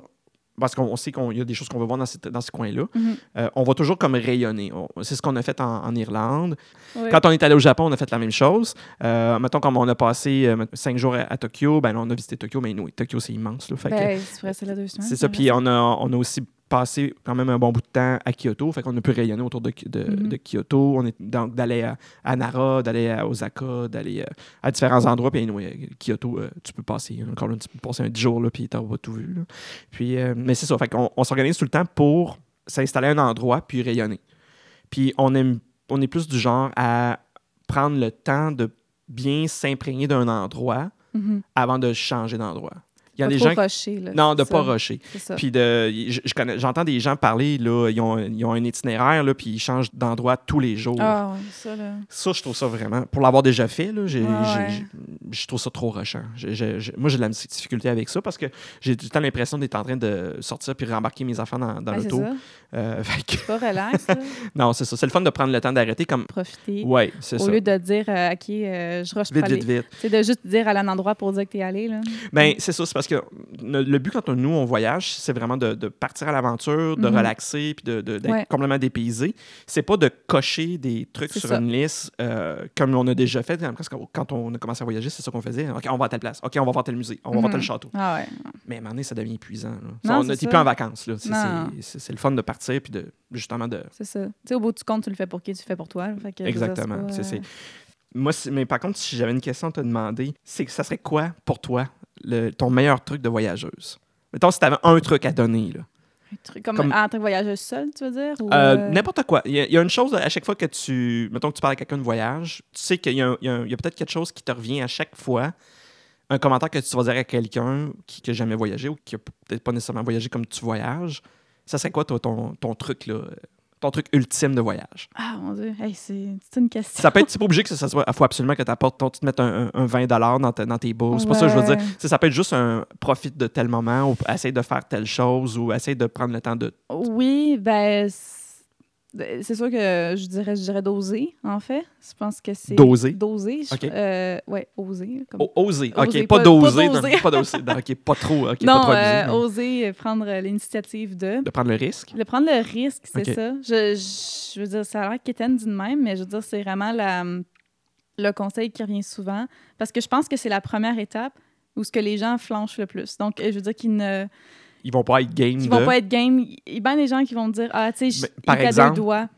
parce qu'on on sait qu'il y a des choses qu'on veut voir dans, cette- dans ce coin-là, Mhm. euh, on va toujours comme rayonner. On- C'est ce qu'on a fait en, en Irlande. Ouais. Quand on est allé au Japon, on a fait la même chose. Euh, mettons, comme on a passé euh, cinq jours à, à Tokyo, ben, là, on a visité Tokyo, mais nous, Tokyo, c'est immense. Là, fait que- Ben, c'est vrai, c'est là deux semaines. c'est ça. Puis on a, on a aussi passé quand même un bon bout de temps à Kyoto. Fait qu'on a pu rayonner autour de, de, Mhm. de Kyoto. On est donc d'aller à, à Nara, d'aller à Osaka, d'aller euh, à différents endroits. Puis anyway, Kyoto, euh, tu peux passer encore là, tu peux passer un 10 jours là, puis t'as pas tout vu. là. Puis, euh, mais c'est ça. Fait qu'on on s'organise tout le temps pour s'installer à un endroit puis rayonner. Puis on aime, on est plus du genre à prendre le temps de bien s'imprégner d'un endroit Mhm. avant de changer d'endroit. Il y a Pas des trop gens qui- rusher, là, non, de c'est pas ça. rusher. C'est ça. Puis de, je, je connais, j'entends des gens parler, là, ils ont, ils ont un itinéraire, là, puis ils changent d'endroit tous les jours. Ah, ouais, ça, là. Ça, je trouve ça vraiment. Pour l'avoir déjà fait, là, j'ai, ouais. Je trouve ça trop rushant. Moi, j'ai de la difficulté avec ça parce que j'ai tout le temps l'impression d'être en train de sortir puis rembarquer mes enfants dans, dans Ouais, l'auto. Euh, que- pas relax, non, c'est ça. C'est le fun de prendre le temps d'arrêter comme. Profiter. Ouais, c'est Au ça. lieu de dire, euh, OK, euh, je rush Vite, vite, vite. C'est de juste dire à un endroit pour dire que t'es allé, là. Ben, c'est ça, c'est parce que le, but quand on- nous on voyage, c'est vraiment de, de partir à l'aventure, de Mhm. relaxer, puis de, de- d'être Ouais. complètement dépaysé. C'est pas de cocher des trucs sur ça. une liste euh, comme on a déjà fait. Quand on a commencé à voyager, c'est ça qu'on faisait. OK, on va à telle place. OK, on va voir tel musée. On va voir tel Mhm. château. Ah ouais. Mais à un moment donné, ça devient épuisant. là. Non, Ça, on n'est plus en vacances. là. C'est, le fun de partir, puis de, justement de... C'est ça. Tu sais, au bout du compte, tu le fais pour qui? Tu le fais pour toi. Fait que, Exactement. pas, euh, Moi, mais par contre, si j'avais une question à te demander, c'est que ça serait quoi pour toi le- ton meilleur truc de voyageuse? Mettons, si tu avais un truc à donner, là. Un truc comme, comme- en tant que voyageuse seule, tu veux dire? Ou, Euh, euh, N'importe quoi. Il y, a, il y a une chose à chaque fois que tu. Mettons que tu parles à quelqu'un de voyage, tu sais qu'il y a, a peut-être quelque chose qui te revient à chaque fois. Un commentaire que tu vas dire à quelqu'un qui n'a jamais voyagé ou qui n'a peut-être pas nécessairement voyagé comme tu voyages. Ça serait quoi, toi, ton, ton truc, là? Ton truc ultime de voyage? Ah, mon Dieu. Hey, c'est une question. Ça peut être, c'est pas obligé que ça soit, il faut absolument que tu apportes, ton- tu te mettes un, un- un 20 dans, ta- dans tes bourses. C'est pas ça que je veux dire. Ça, ça peut être juste un profite de tel moment ou essaye de faire telle chose ou essaye de prendre le temps de. Oui, ben, c'est c'est sûr que je dirais, je dirais doser, en fait. Je pense que c'est. Doser? Doser. je- euh, ouais, oser. Comme... O- oser. OK, Oser, pas, pas- d'oser. pas non, d'oser. Pas d'oser. Non, OK, pas trop. OK, pas non, trop euh, oser prendre l'initiative de. De prendre le risque. De prendre le risque, c'est ça. Je, je, je veux dire, ça a l'air quétaine d'une même, mais je veux dire, c'est vraiment la, le conseil qui revient souvent. Parce que je pense que c'est la première étape où ce que les gens flanchent le plus. Donc, je veux dire qu'ils ne Ils vont pas être game qu'ils de. vont pas être game. Il y a bien des gens qui vont me dire Ah, tu sais, il exemple? deux doigts.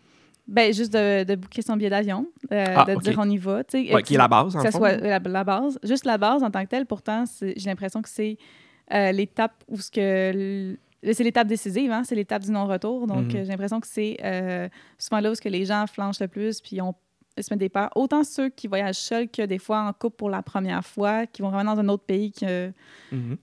Ben, juste de, de booker son billet d'avion, euh, Ah, de dire on y va. tu sais, Ouais, qui est la base, en que fond. soit la, la base. Juste la base en tant que telle, pourtant, j'ai l'impression que c'est euh, l'étape où ce que. C'est l'étape décisive, hein? c'est l'étape du non-retour. Donc, Mhm. euh, j'ai l'impression que c'est euh, souvent là où ce que les gens flanchent le plus, puis on ils se. Autant ceux qui voyagent seuls que des fois en couple pour la première fois, qui vont vraiment dans un autre pays que. Mhm.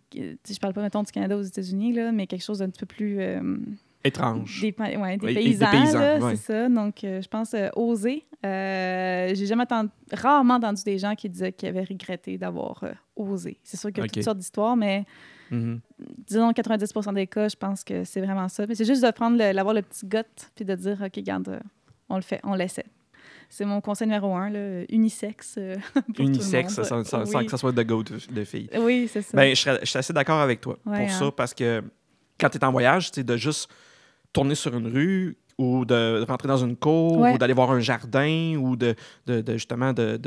sais, je parle pas, mettons, du Canada aux États-Unis, là, mais quelque chose d'un petit peu plus. euh, Étrange. des, pa- ouais, des Oui, et des paysans, paysans, là, ouais. c'est ça. Donc, euh, je pense euh, oser. J'ai jamais entendu, rarement entendu des gens qui disaient qu'ils avaient regretté d'avoir osé. C'est sûr qu'il y a toutes sortes d'histoires, mais Mhm. disons 90 des cas, je pense que c'est vraiment ça. Mais c'est juste de prendre le- d'avoir le petit gut puis de dire, OK, garde, on le fait, on l'essaie. C'est mon conseil numéro un, là, unisexe. euh, pour tout le Unisexe, monde. sans, sans- que ça soit de go de, de filles. Oui, c'est ça. Ben, je, suis assez d'accord avec toi Ouais, pour hein. ça, parce que quand tu es en voyage, de juste tourner sur une rue ou de rentrer dans une cour Ouais. ou d'aller voir un jardin ou de, de, de- justement de,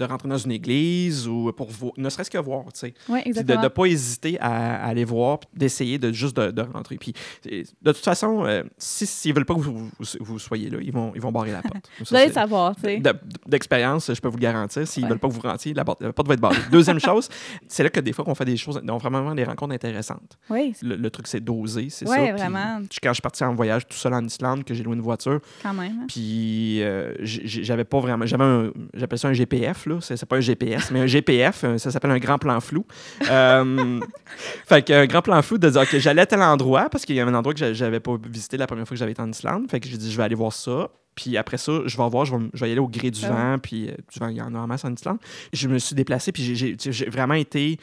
rentrer dans une église ou pour ne serait-ce que voir, tu sais. oui, Puis de ne pas hésiter à, à aller voir, puis d'essayer de juste de, rentrer. Puis de toute façon, euh, si s'ils veulent pas que vous, vous, vous soyez là, ils vont, ils vont barrer la porte. Ça, Vous allez c'est- le savoir, tu sais. de- D'expérience, je peux vous le garantir. S'ils Ouais. veulent pas que vous rentiez, la porte, la porte va être barrée. Deuxième chose, c'est là que des fois qu'on fait des choses, on fait vraiment des rencontres intéressantes. Oui, Le, le truc, c'est d'oser, c'est Ouais, ça. Puis, vraiment. je- quand je suis parti en voyage tout seul en Islande, Que j'ai loué une voiture. Quand même. hein. Puis euh, j'avais pas vraiment. J'avais un. J'appelle ça un GPF, là. C'est pas un GPS, mais un GPF. Ça s'appelle un grand plan flou. Euh, fait qu'un grand plan flou de dire que j'allais à tel endroit parce qu'il y avait un endroit que j'a- j'avais pas visité la première fois que j'avais été en Islande. Fait que j'ai dit, je vais aller voir ça. Puis après ça, je vais voir, je vais, m- je vais y aller au gré du Ah vent. Puis euh, du vent, il y en a en masse en Islande. Je me suis déplacé, puis j'ai vraiment été.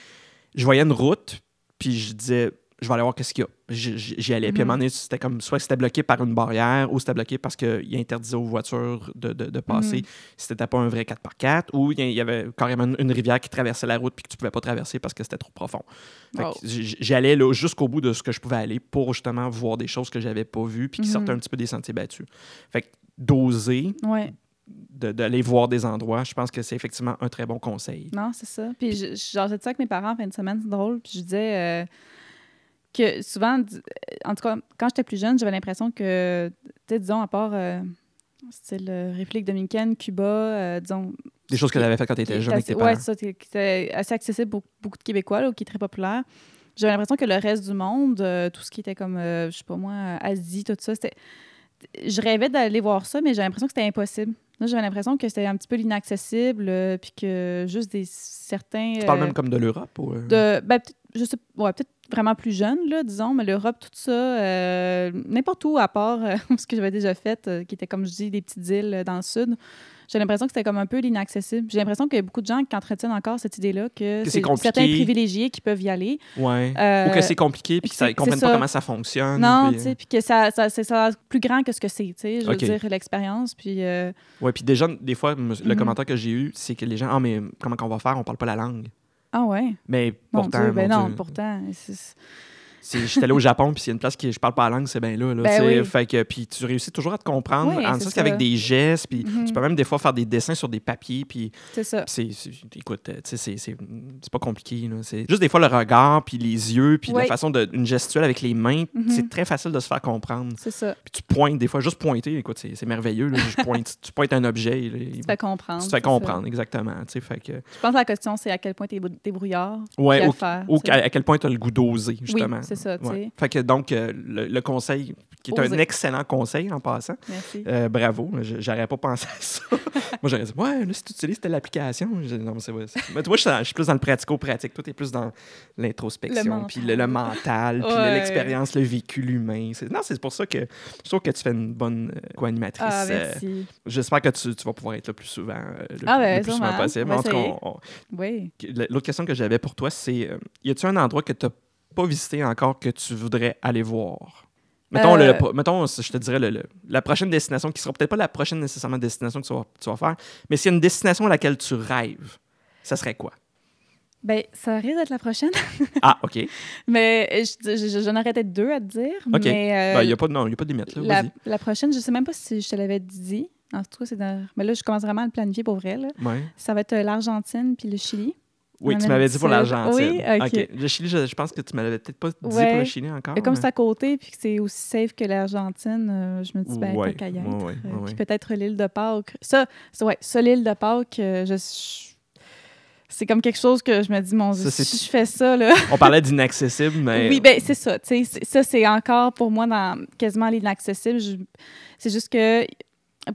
Je voyais une route, puis je disais, je vais aller voir qu'est-ce qu'il y a. J'y allais. Puis à un Mhm. moment donné, c'était comme soit c'était bloqué par une barrière, ou c'était bloqué parce qu'il interdisait aux voitures de, de, de passer Mhm. si c'était pas un vrai 4x4, ou il y- avait carrément une, rivière qui traversait la route, puis que tu pouvais pas traverser parce que c'était trop profond. Fait que Wow. j- J'y allais là, jusqu'au bout de ce que je pouvais aller pour justement voir des choses que j'avais pas vues, puis qui Mhm. sortaient un petit peu des sentiers battus. Fait que d'oser, Ouais. de- d'aller voir des endroits, je pense que c'est effectivement un très bon conseil. Non, c'est ça. Puis, je- je- genre, j'ai dit ça avec mes parents en fin de semaine, c'est drôle. Puis, je disais euh, que souvent, en tout cas, quand j'étais plus jeune, j'avais l'impression que, tu sais, disons, à part, euh, style euh, République dominicaine, Cuba, euh, disons. Des choses que tu avais faites quand tu étais jeune avec tes parents. c'est ça, qui était assez accessible pour beaucoup de Québécois, là, qui est très populaire. J'avais l'impression que le reste du monde, euh, tout ce qui était comme, je sais pas moi, Asie, tout ça, c'était. Je rêvais d'aller voir ça, mais j'avais l'impression que c'était impossible. Là, j'avais l'impression que c'était un petit peu l'inaccessible, euh, puis que juste des certains. Tu parles euh, même comme de l'Europe? Ou... euh? de, ben, peut-être, je sais, ouais, peut-être vraiment plus jeune, là, disons, mais l'Europe, tout ça, euh, n'importe où, à part euh, ce que j'avais déjà fait, euh, qui était, comme je dis, des petites îles dans le sud. J'ai l'impression que c'était comme un peu l'inaccessible. J'ai l'impression qu'il y a beaucoup de gens qui entretiennent encore cette idée-là, que, Que c'est certains privilégiés qui peuvent y aller. Ouais. Euh, Ou que c'est compliqué, puis qu'ils ne comprennent pas comment ça fonctionne. non, puis, tu sais, puis que ça, ça, c'est ça plus grand que ce que c'est, tu sais, je veux dire, l'expérience, puis... euh, Ouais, puis déjà, des fois, le Mhm. commentaire que j'ai eu, c'est que les gens, ah, mais comment qu'on va faire? On parle pas la langue. Ah ouais? Mais pourtant, Dieu, ben non, Dieu, pourtant... c'est- j'étais allé au Japon, puis s'il y a une place qui je parle pas la langue, c'est bien là. là Ben tu oui. Fait que, puis tu réussis toujours à te comprendre, Oui, en sens qu'avec des gestes, puis Mhm. tu peux même des fois faire des dessins sur des papiers, puis C'est ça. écoute, tu sais, c'est, pas compliqué. C'est juste des fois le regard, puis les yeux, puis la Oui. façon de, une gestuelle avec les mains, Mhm. c'est très facile de se faire comprendre. C'est ça. Puis tu pointes, des fois, juste pointer, écoute, c'est, merveilleux. là. Je pointe, tu pointes un objet, là, Tu te fais comprendre. tu te fais ça. comprendre, exactement. tu Fait que, Je pense que la question, c'est à quel point t'es t'es brouillard. ouais, ou, tu à, à quel point tu as le goût d'oser, justement. c'est ça, tu sais. Ouais. Fait que donc, euh, le, le conseil, qui est un excellent conseil en passant, Merci. euh, bravo, j'aurais pas pensé à ça. moi, j'aurais dit, ouais, là, si tu utilises telle application, je dis, non, mais c'est vrai. Mais toi, je suis, plus dans le pratico-pratique. Toi, tu es plus dans l'introspection, puis le, le mental, puis Ouais. l'expérience, le vécu humain. C'est- Non, c'est pour ça que je trouve que tu fais une bonne euh, co-animatrice. Ah, merci. J'espère que tu, tu vas pouvoir être là plus souvent, le, Ah, plus- ben, le plus souvent possible. Va En tout cas, essayer. on- on- Oui. L'autre question que j'avais pour toi, c'est y a-tu un endroit que tu n'as pas visité encore que tu voudrais aller voir? Mettons, le- Euh, le- mettons je te dirais, le- le- la prochaine destination, qui sera peut-être pas la prochaine nécessairement destination que tu vas, tu vas faire, mais s'il y a une destination à laquelle tu rêves, ça serait quoi? Ben, ça risque d'être la prochaine. Ah, OK. mais euh, je- je- je- j'en aurais peut-être deux à te dire. OK. Mais euh, Ben, Il n'y a, pas de- non, y a pas de limite. Là. la, prochaine, je sais même pas si je te l'avais dit. En tout cas, c'est dans... Mais là, je commence vraiment à le planifier pour vrai. Là. Ouais. Ça va être euh, l'Argentine puis le Chili. Oui, tu m'avais dit pour l'Argentine. Oui, OK. Le Chili, je, je pense que tu m'avais peut-être pas dit pour le Chili encore. Et comme mais- c'est à côté puis que c'est aussi safe que l'Argentine, euh, je me dis, ben, Ouais, qu'à y être. ouais, Euh, Puis peut-être l'île de Pâques. Ça, ouais, ça, l'île de Pâques, euh, je, je- c'est comme quelque chose que je me dis, mon Dieu, si je fais ça, là. On parlait d'inaccessible, mais. Oui, ben c'est ça. tu sais, Ça, c'est encore pour moi dans quasiment l'inaccessible. Je- C'est juste que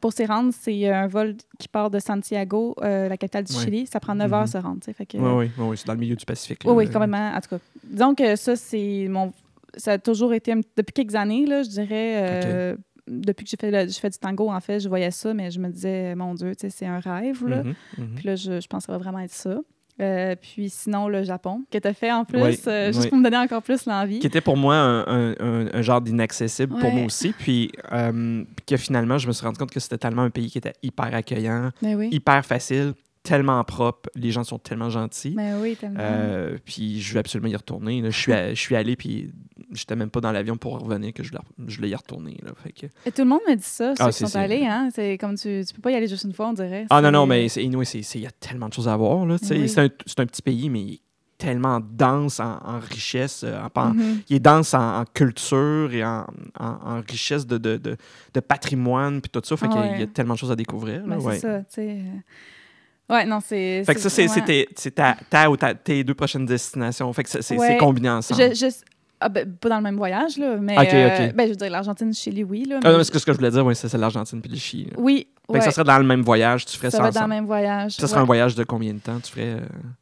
pour s'y rendre, c'est un vol qui part de Santiago, euh, la capitale du Ouais. Chili. Ça prend 9 heures Mhm. à se rendre. tu sais, Fait que, Oui, oui, oui, c'est dans le milieu du Pacifique. oui, là. oui, complètement. En tout cas, disons que ça, c'est mon. Ça a toujours été. Depuis quelques années, là, je dirais. euh, Depuis que j'ai fait, le- j'ai fait du tango, en fait, je voyais ça, mais je me disais, mon Dieu, c'est un rêve. Là. Mhm, mhm. Puis là, je, je va vraiment être ça. Euh, puis sinon, le Japon, que tu as fait en plus, Oui, euh, juste oui. pour me donner encore plus l'envie. qui était pour moi un, un- un- un genre d'inaccessible pour moi aussi. Puis, euh, puis que finalement, je me suis rendu compte que c'était tellement un pays qui était hyper accueillant, oui. hyper facile, tellement propre. Les gens sont tellement gentils. Mais oui, tellement. Euh, puis je vais absolument y retourner. là. Je suis, à- je suis allé, puis j'étais même pas dans l'avion pour revenir que je voulais, je voulais y retourner. Là. Fait que... Et tout le monde me dit ça, ceux Ah, qui sont allés. Hein? C'est comme tu, tu peux pas y aller juste une fois, on dirait. Ah non, non, mais anyway, il y a tellement de choses à voir. là. Oui. C'est un, petit pays, mais il est tellement dense en, en richesse, euh, en, Mhm. il est dense en, en culture et en, richesse de, de, de- de patrimoine puis tout ça. Fait Ah qu'il y a- il y a ouais. tellement de choses à découvrir. Ben, ouais. C'est ça, tu sais. Euh. Ouais, non, c'est. Fait que ça, c'est ta, ta ou ta- tes deux prochaines destinations. Fait que c'est Ouais. combiné ensemble. Je, je- Ah, ben, pas dans le même voyage, là, mais... Ok, euh, ok. ben, je veux dire, l'Argentine, Chili, oui, là. Ah, non, mais ce que ce que je voulais dire, oui, c'est l'Argentine puis le Chili. là. Oui, Fait que ça serait dans le même voyage, tu ferais Ça ça, va dans le ensemble. même voyage. Ça serait un voyage de combien de temps tu ferais?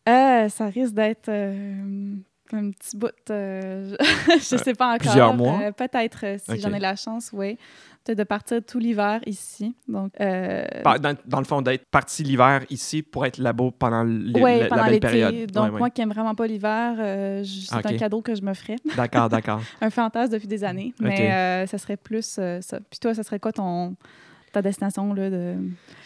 euh? Euh, ça risque d'être euh, un petit bout, euh, je sais pas encore. plusieurs mois? Euh, Peut-être, euh, si j'en ai la chance, oui. De partir tout l'hiver ici. Donc, euh, Dans, dans le fond, d'être parti l'hiver ici pour être là-bas pendant ouais, la, la pendant belle l'été. période. Donc, Ouais, ouais. moi qui aime vraiment pas l'hiver, euh, c'est Ok. un cadeau que je me ferais. D'accord, d'accord. un fantasme depuis des années. Mais euh, ça serait plus euh, ça. Puis toi, ça serait quoi ton, ta destination là, de,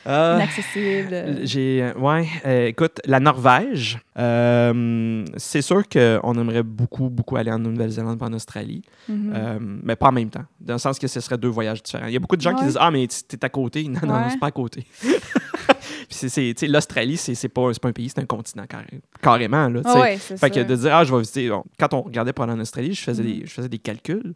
Euh, inaccessible? J'ai. Ouais, euh, écoute, la Norvège, euh, c'est sûr qu'on aimerait beaucoup, beaucoup aller en Nouvelle-Zélande et en Australie, Mhm. euh, mais pas en même temps, dans le sens que ce serait deux voyages différents. Il y a beaucoup de gens qui disent Ah, mais t'es à côté. Non, non, c'est pas à côté. Puis c'est- c'est- L'Australie, c'est c'est pas, c'est pas un pays, c'est un continent carré- carrément. Là, Ah ouais, c'est Fait que de dire, ah, je vais visiter. bon, quand on regardait pour aller en Australie, je faisais, Mhm. des, je faisais des calculs.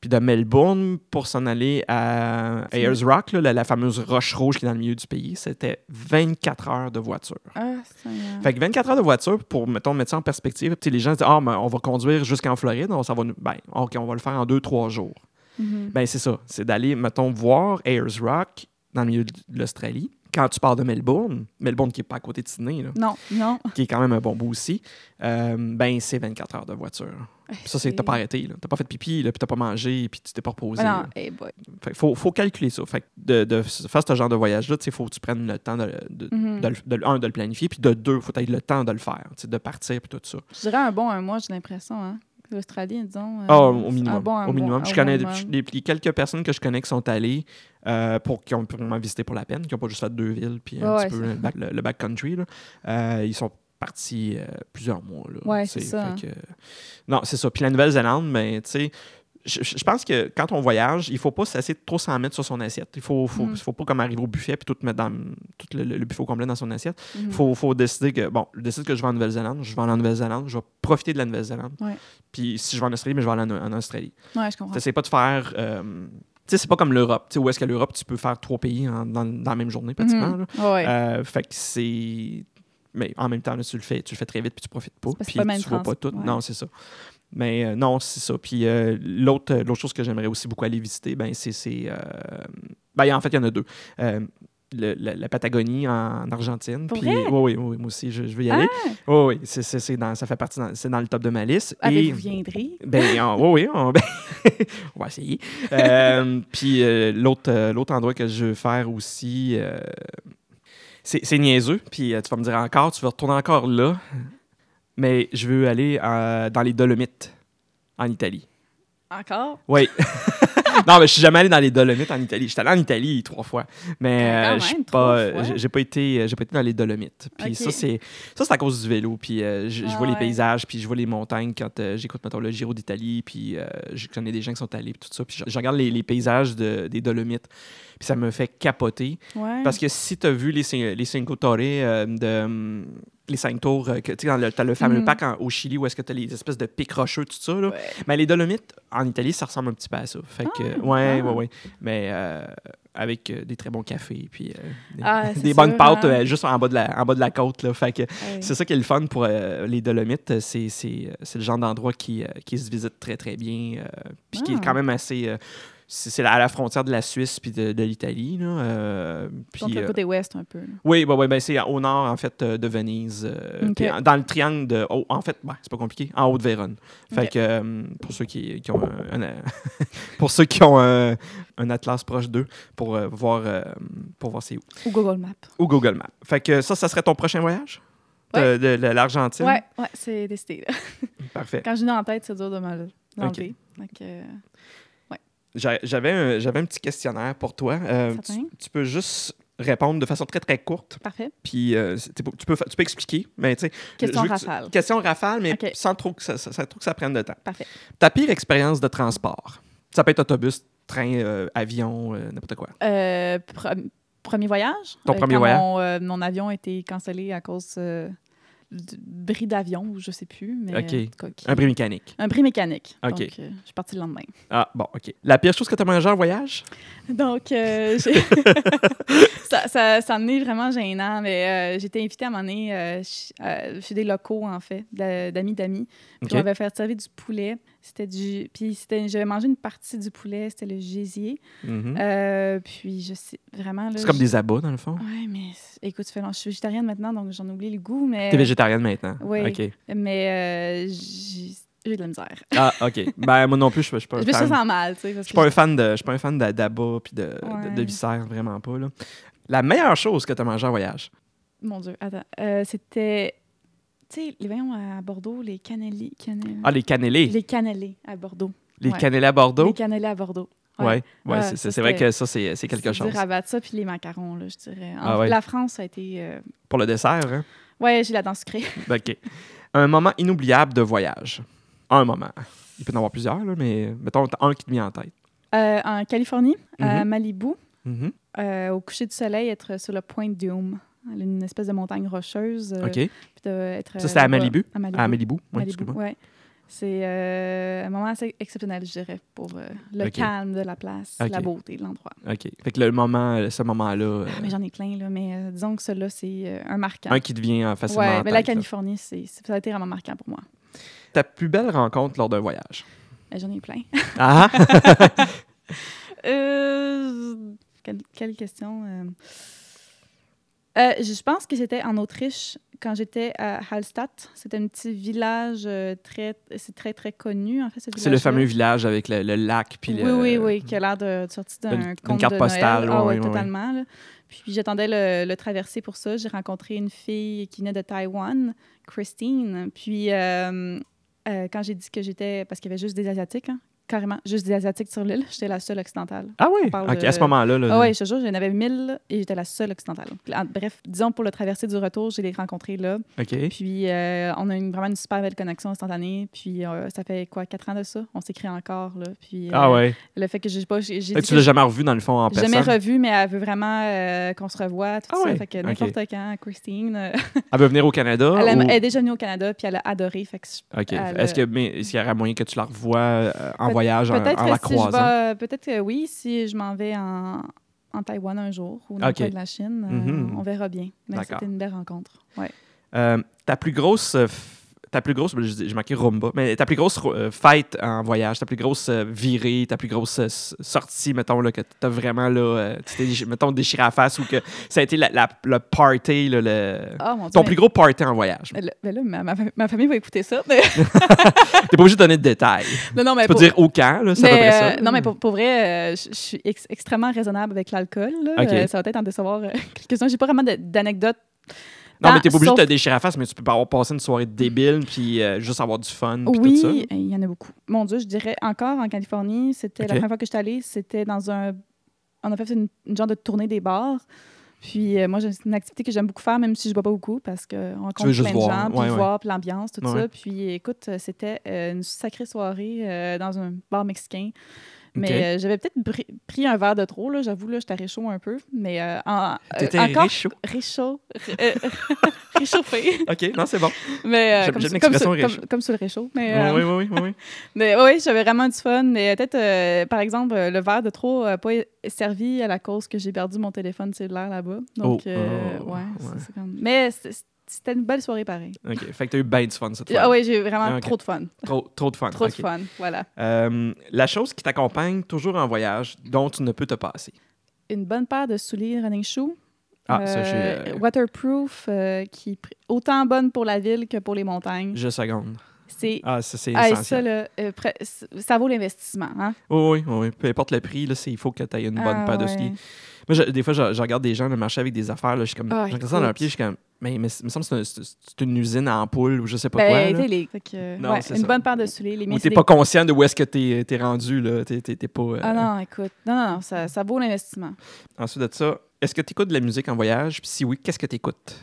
Puis de Melbourne pour s'en aller à Ayers Rock, là, la, la fameuse roche rouge qui est dans le milieu du pays, c'était 24 heures de voiture. Ah. Fait que 24 heures de voiture, pour, mettons, mettre ça en perspective, les gens disent, ah, mais on va conduire jusqu'en Floride, on, ça va nous- ben, OK, on va le faire en 2-3 jours. Mhm. Ben, c'est ça. C'est d'aller, mettons, voir Ayers Rock dans le milieu de l'Australie. Quand tu pars de Melbourne, Melbourne qui est pas à côté de Sydney, là, Non, non. qui est quand même un bon bout aussi, euh, ben c'est 24 heures de voiture. Ça, c'est t'as pas arrêté. là. T'as pas fait pipi, là, puis t'as pas mangé, puis tu t'es pas reposé. Non, là. hey boy. Fait que faut, faut calculer ça. Fait que de, de faire ce genre de voyage-là, il faut que tu prennes le temps de, de, Mhm. de le- de le- un, de le planifier, puis de deux, faut que tu le temps de le faire, de partir, puis tout ça. Je dirais un bon un mois, j'ai l'impression. Hein? L'Australie, disons. euh, Ah, au minimum. Un bon un au minimum. je connais minimum. les, les quelques personnes que je connais qui sont allées euh, pour qui ont vraiment visité pour la peine, qui n'ont pas juste fait deux villes puis un Ouais, petit peu le, back- le- le backcountry. là. Euh, ils sont partis euh, plusieurs mois. Là, Ouais, c'est ça, fait que- non, c'est ça. Puis la Nouvelle-Zélande, mais tu sais. Je, pense que quand on voyage, il faut pas de trop s'en mettre sur son assiette. Il faut, faut, Mhm. faut pas comme arriver au buffet puis tout mettre dans tout le, le buffet au complet dans son assiette. Mhm. Il faut, faut décider que, bon, je décide que je vais en Nouvelle-Zélande, je vais en Nouvelle-Zélande, je vais profiter de la Nouvelle-Zélande. Ouais. Puis si je vais en Australie, mais je vais aller en, en Australie. Ouais, je comprends. Pas de faire. euh, tu sais, c'est pas comme l'Europe. Tu sais, où est-ce que l'Europe, tu peux faire trois pays en- dans, dans la même journée, pratiquement. Mhm. là. Ouais. Euh, fait que c'est. Mais en même temps, là, tu le fais, tu le fais très vite puis tu profites pas. Puis tu vois pas tout. ouais. Non, c'est ça. Mais euh, non, c'est ça. Puis euh, l'autre, euh, l'autre chose que j'aimerais aussi beaucoup aller visiter, ben, c'est. c'est, euh, ben, en fait, il y en a deux. Le- la, la Patagonie en Argentine. Puis, oui, oui, oui, moi aussi, je, je veux y aller. Oui, oui, c'est, c'est, c'est dans, ça fait partie, dans, c'est dans le top de ma liste. Ah, Et- vous viendrez. ben, on- oui, oui, on, ben, on va essayer. Puis l'autre, l'autre endroit que je veux faire aussi, c'est, niaiseux. Puis euh, tu vas me dire encore, tu vas retourner encore là. Mais je veux aller euh, dans les Dolomites, en Italie. Encore? Oui. non, mais je suis jamais allé dans les Dolomites en Italie. J'étais allé en Italie trois fois, mais Ah, euh, je suis pas, fois. j'ai pas été, j'ai pas été dans les Dolomites. Puis ça c'est, ça c'est à cause du vélo. Puis euh, je Ah, vois les paysages, puis je vois les montagnes quand euh, j'écoute mettons le Giro d'Italie, puis euh, je connais des gens qui sont allés, puis tout ça. Puis je, regarde les, les paysages de- des Dolomites, puis ça me fait capoter. Ouais. Parce que si tu as vu les, les Cinco Torre euh, de hum, les cinq tours, euh, tu sais, dans le, t'as le fameux parc en- au Chili où est-ce que tu as les espèces de pics rocheux, tout ça. Là. Ouais. Mais les Dolomites, en Italie, ça ressemble un petit peu à ça. Fait que, Ah, ouais, ah. ouais, ouais. Mais euh, avec euh, des très bons cafés, puis euh, des, Ah, des bonnes sûr, pâtes hein. juste en bas, de la, en bas de la côte. Là. Fait que Ouais. c'est ça qui est le fun pour les Dolomites. C'est, le genre d'endroit qui, qui se visite très, très bien. puis qui est quand même assez. C'est, à la frontière de la Suisse puis de, de l'Italie. Là. euh, puis, Donc, le euh, côté ouest, un peu. oui, bah, ouais, ben, c'est au nord, en fait, euh, de Venise. euh, puis dans le triangle de. haut- en fait, ben, c'est pas compliqué, en haut de Vérone. Fait que euh, pour ceux qui, qui ont un, un- pour ceux qui ont un, un atlas proche d'eux, pour voir pour voir c'est où. Ou Google Maps. Ou Google Maps. Fait que ça, ça serait ton prochain voyage? De, Ouais. de- de l'Argentine? Ouais, ouais, c'est décidé. là. Parfait. Quand je l'ai en tête, c'est dur de me l'enlever. Donc, J'avais un, j'avais un petit questionnaire pour toi. Euh, tu, peux juste répondre de façon très, très courte. parfait. Puis euh, tu, peux, tu peux expliquer, mais tu sais. Question tu- rafale. Question rafale, mais sans, trop que ça, ça- sans trop que ça prenne de temps. Parfait. Ta pire expérience de transport? Ça peut être autobus, train, euh, avion, n'importe quoi. Euh, pre- premier voyage? Ton premier quand voyage? Mon, mon avion a été cancellé à cause bris d'avion, ou je sais plus. Mais, Un bris mécanique. Un bris mécanique. Ok. Donc, euh, je suis partie le lendemain. Ah, bon, OK. La pire chose que tu as mangé en voyage? Donc, euh, ça, ça, ça en est vraiment gênant, mais euh, j'ai été invitée à moment donné euh, ch- chez des locaux, en fait, d'a- d'amis d'amis. Puis OK. on m'avait fait servir du poulet C'était du. Puis c'était- j'avais mangé une partie du poulet, c'était le gésier. Mhm. Euh, puis je sais vraiment. là, C'est comme je- des abats, dans le fond? Ouais, mais écoute, je suis végétarienne maintenant, donc j'en oublie le goût, mais. T'es végétarienne maintenant. oui. OK. Mais euh, j'ai de la misère. Ah, OK. ben, moi non plus, je je suis pas Je un me sens mal, tu sais. Je suis pas un fan de, je suis pas un fan d'a- d'abats puis de, de, Ouais. de viscères, vraiment pas. Là. La meilleure chose que tu as mangé en voyage? Mon Dieu, attends. Euh, C'était. Tu sais, les voyons à Bordeaux, les cannelés. Ah, les cannelés. Les, Les cannelés à Bordeaux. ouais. cannelés à Bordeaux? Les cannelés à Bordeaux. Ouais, ouais, Ouais, c'est- ça, c'est vrai que ça, c'est quelque chose. dur à battre ça, puis les macarons, là, je dirais. En- Ah ouais. La France, a été. euh, Pour le dessert, hein? Ouais, j'ai la dent sucrée. OK. Un moment inoubliable de voyage. Un moment. Il peut y en avoir plusieurs, là, mais mettons un qui te met en tête. Euh, en Californie, à Mhm. Malibu, Mhm. euh, au coucher du soleil, être sur le point Doom, une espèce de montagne rocheuse. euh, OK. puis être, Ça, euh, c'était à là-bas, Malibu? À Malibu. À Malibu. Excuse-moi. ouais. C'est euh, un moment assez exceptionnel, je dirais, pour euh, le calme de la place, la beauté de l'endroit. OK. Fait que le moment, ce moment-là, euh, Ah, mais j'en ai plein, là, mais euh, disons que celui-là, c'est euh, un marquant. un qui te vient euh, facilement en mais la tête, là. Californie, c'est, c'est- ça a été vraiment marquant pour moi. Ta plus belle rencontre lors d'un voyage? Mais J'en ai plein. Ah! Euh, quelle, quelle question? Euh. Je pense que c'était en Autriche quand j'étais à Hallstatt. C'était un petit village euh, très, c'est très très connu en fait. ce c'est le fameux village avec le, le lac. Puis oui, le... oui, oui, qui a l'air de, de sortir d'un une conte carte de postale, Noël. Ah ouais. totalement. là. Puis j'attendais le, le traverser pour ça. J'ai rencontré une fille qui venait de Taïwan, Christine. Puis euh, euh, quand j'ai dit que j'étais, parce qu'il y avait juste des Asiatiques, hein, carrément, juste des Asiatiques sur l'île, j'étais la seule occidentale. Ah oui? On parle OK, de- à ce moment-là. Là, Ah ouais, je te jure, j'en avais 1000 et j'étais la seule occidentale. En- Bref, disons pour le traversée du retour, j'ai les rencontrés là. OK. Puis euh, on a une, vraiment une super belle connexion instantanée. Puis euh, ça fait quoi, quatre ans de ça? On s'écrit encore là. Puis Ah euh, ouais. le fait que j'ai pas, j'ai dit tu l'as jamais revu dans le fond en personne? jamais revu, mais elle veut vraiment euh, qu'on se revoie, tout Ah ça. ouais? Fait que n'importe quand, Christine, Elle veut venir au Canada? elle, aime- ou- elle est déjà venue au Canada, puis elle a adoré. Fait que OK. Est-ce que mais est-ce qu'il y aurait moyen que tu la revoies en voyage, en, peut-être en la que si je croisant? vais, peut-être que oui, si je m'en vais en, en Taïwan un jour ou dans Ok. le coin de la Chine, euh, Mhm. on verra bien. Mais c'était une belle rencontre. Ouais. Euh, ta plus grosse... ta plus grosse, je- j'ai marqué rumba, mais ta plus grosse euh, fête en voyage, ta plus grosse euh, virée, ta plus grosse euh, sortie, mettons, là, que t'as vraiment, là, tu mettons, déchiré à la face ou que ça a été la, la- le party, là, le... Mon Dieu. ton mais- plus gros party en voyage. mais là, mais là, ma, ma- ma famille va écouter ça. mais- T'es pas obligé de donner de détails. non, non, mais Tu peux pour- dire au camp, là, c'est à peu près ça. non, mais pour, pour vrai, je suis ex- extrêmement raisonnable avec l'alcool. là. Ok. Euh, ça va peut-être en décevoir quelques-uns. J'ai pas vraiment d'anecdotes. Non, mais dans- t'es pas obligé sauf- de te déchirer la face, mais tu peux pas avoir passé une soirée débile puis euh, juste avoir du fun puis Oui, tout ça. il y en a beaucoup. Mon Dieu, je dirais encore en Californie, c'était la première fois que j'étais allée, c'était dans un. On a fait une, une genre de tournée des bars. Puis euh, moi, c'est une activité que j'aime beaucoup faire, même si je bois pas beaucoup, parce qu'on rencontre plein de voir, gens, puis ouais, ouais. voir, puis l'ambiance, tout Ouais. ça. Puis écoute, euh, c'était euh, une sacrée soirée euh, dans un bar mexicain. Mais euh, j'avais peut-être pris, pris un verre de trop, là, j'avoue, là, j'étais réchaud un peu. Mais euh, en, euh, encore réchaud? réchaud. euh, réchauffé. OK, non, c'est bon. Mais euh, J'aime- l'expression sur, réchaud. comme, comme sur le réchaud. Mais, Oui, oui, oui, oui. mais oui, j'avais vraiment du fun. Mais peut-être, par exemple, le verre de trop n'a pas servi à la cause que j'ai perdu mon téléphone cellulaire là-bas. Donc, Oh, oh, ouais, ouais. c'est- comme... Mais c'était une belle soirée pareil. OK, fait que t'as eu bien du fun cette fois. Ah oui, j'ai vraiment Ah, ok. trop de fun. Trop, trop de fun. Trop de fun, voilà. Euh, la chose qui t'accompagne toujours en voyage, dont tu ne peux te passer. Une bonne paire de souliers running shoes. Ah, ça, j'ai, euh, Waterproof, euh, qui est autant bonne pour la ville que pour les montagnes. Je seconde. C'est... Ah, ça, c'est Ah, et ça, là, euh, ça vaut l'investissement. Hein? Oui, oui, oui. Peu importe le prix, là, c'est- il faut que tu aies une bonne Ah, paire de souliers. Moi, je- des fois, je, je regarde des gens le marché avec des affaires. Là, je suis comme, Ah, je regarde ça dans leurs écoute. pieds, je suis comme, mais, mais il me semble que c'est un- c'est c'est une usine en poule ou je sais pas Ben, quoi. là. les- que, Non, ouais, c'est une ça. bonne paire de souliers. Les Ou t'es des- pas conscient de où est-ce que t'es es rendu. là. T'es t'es- t'es pas. euh, Ah non, écoute. Non, non, non, ça, ça vaut l'investissement. Ensuite de ça, est-ce que tu écoutes de la musique en voyage? Puis si oui, qu'est-ce que tu écoutes?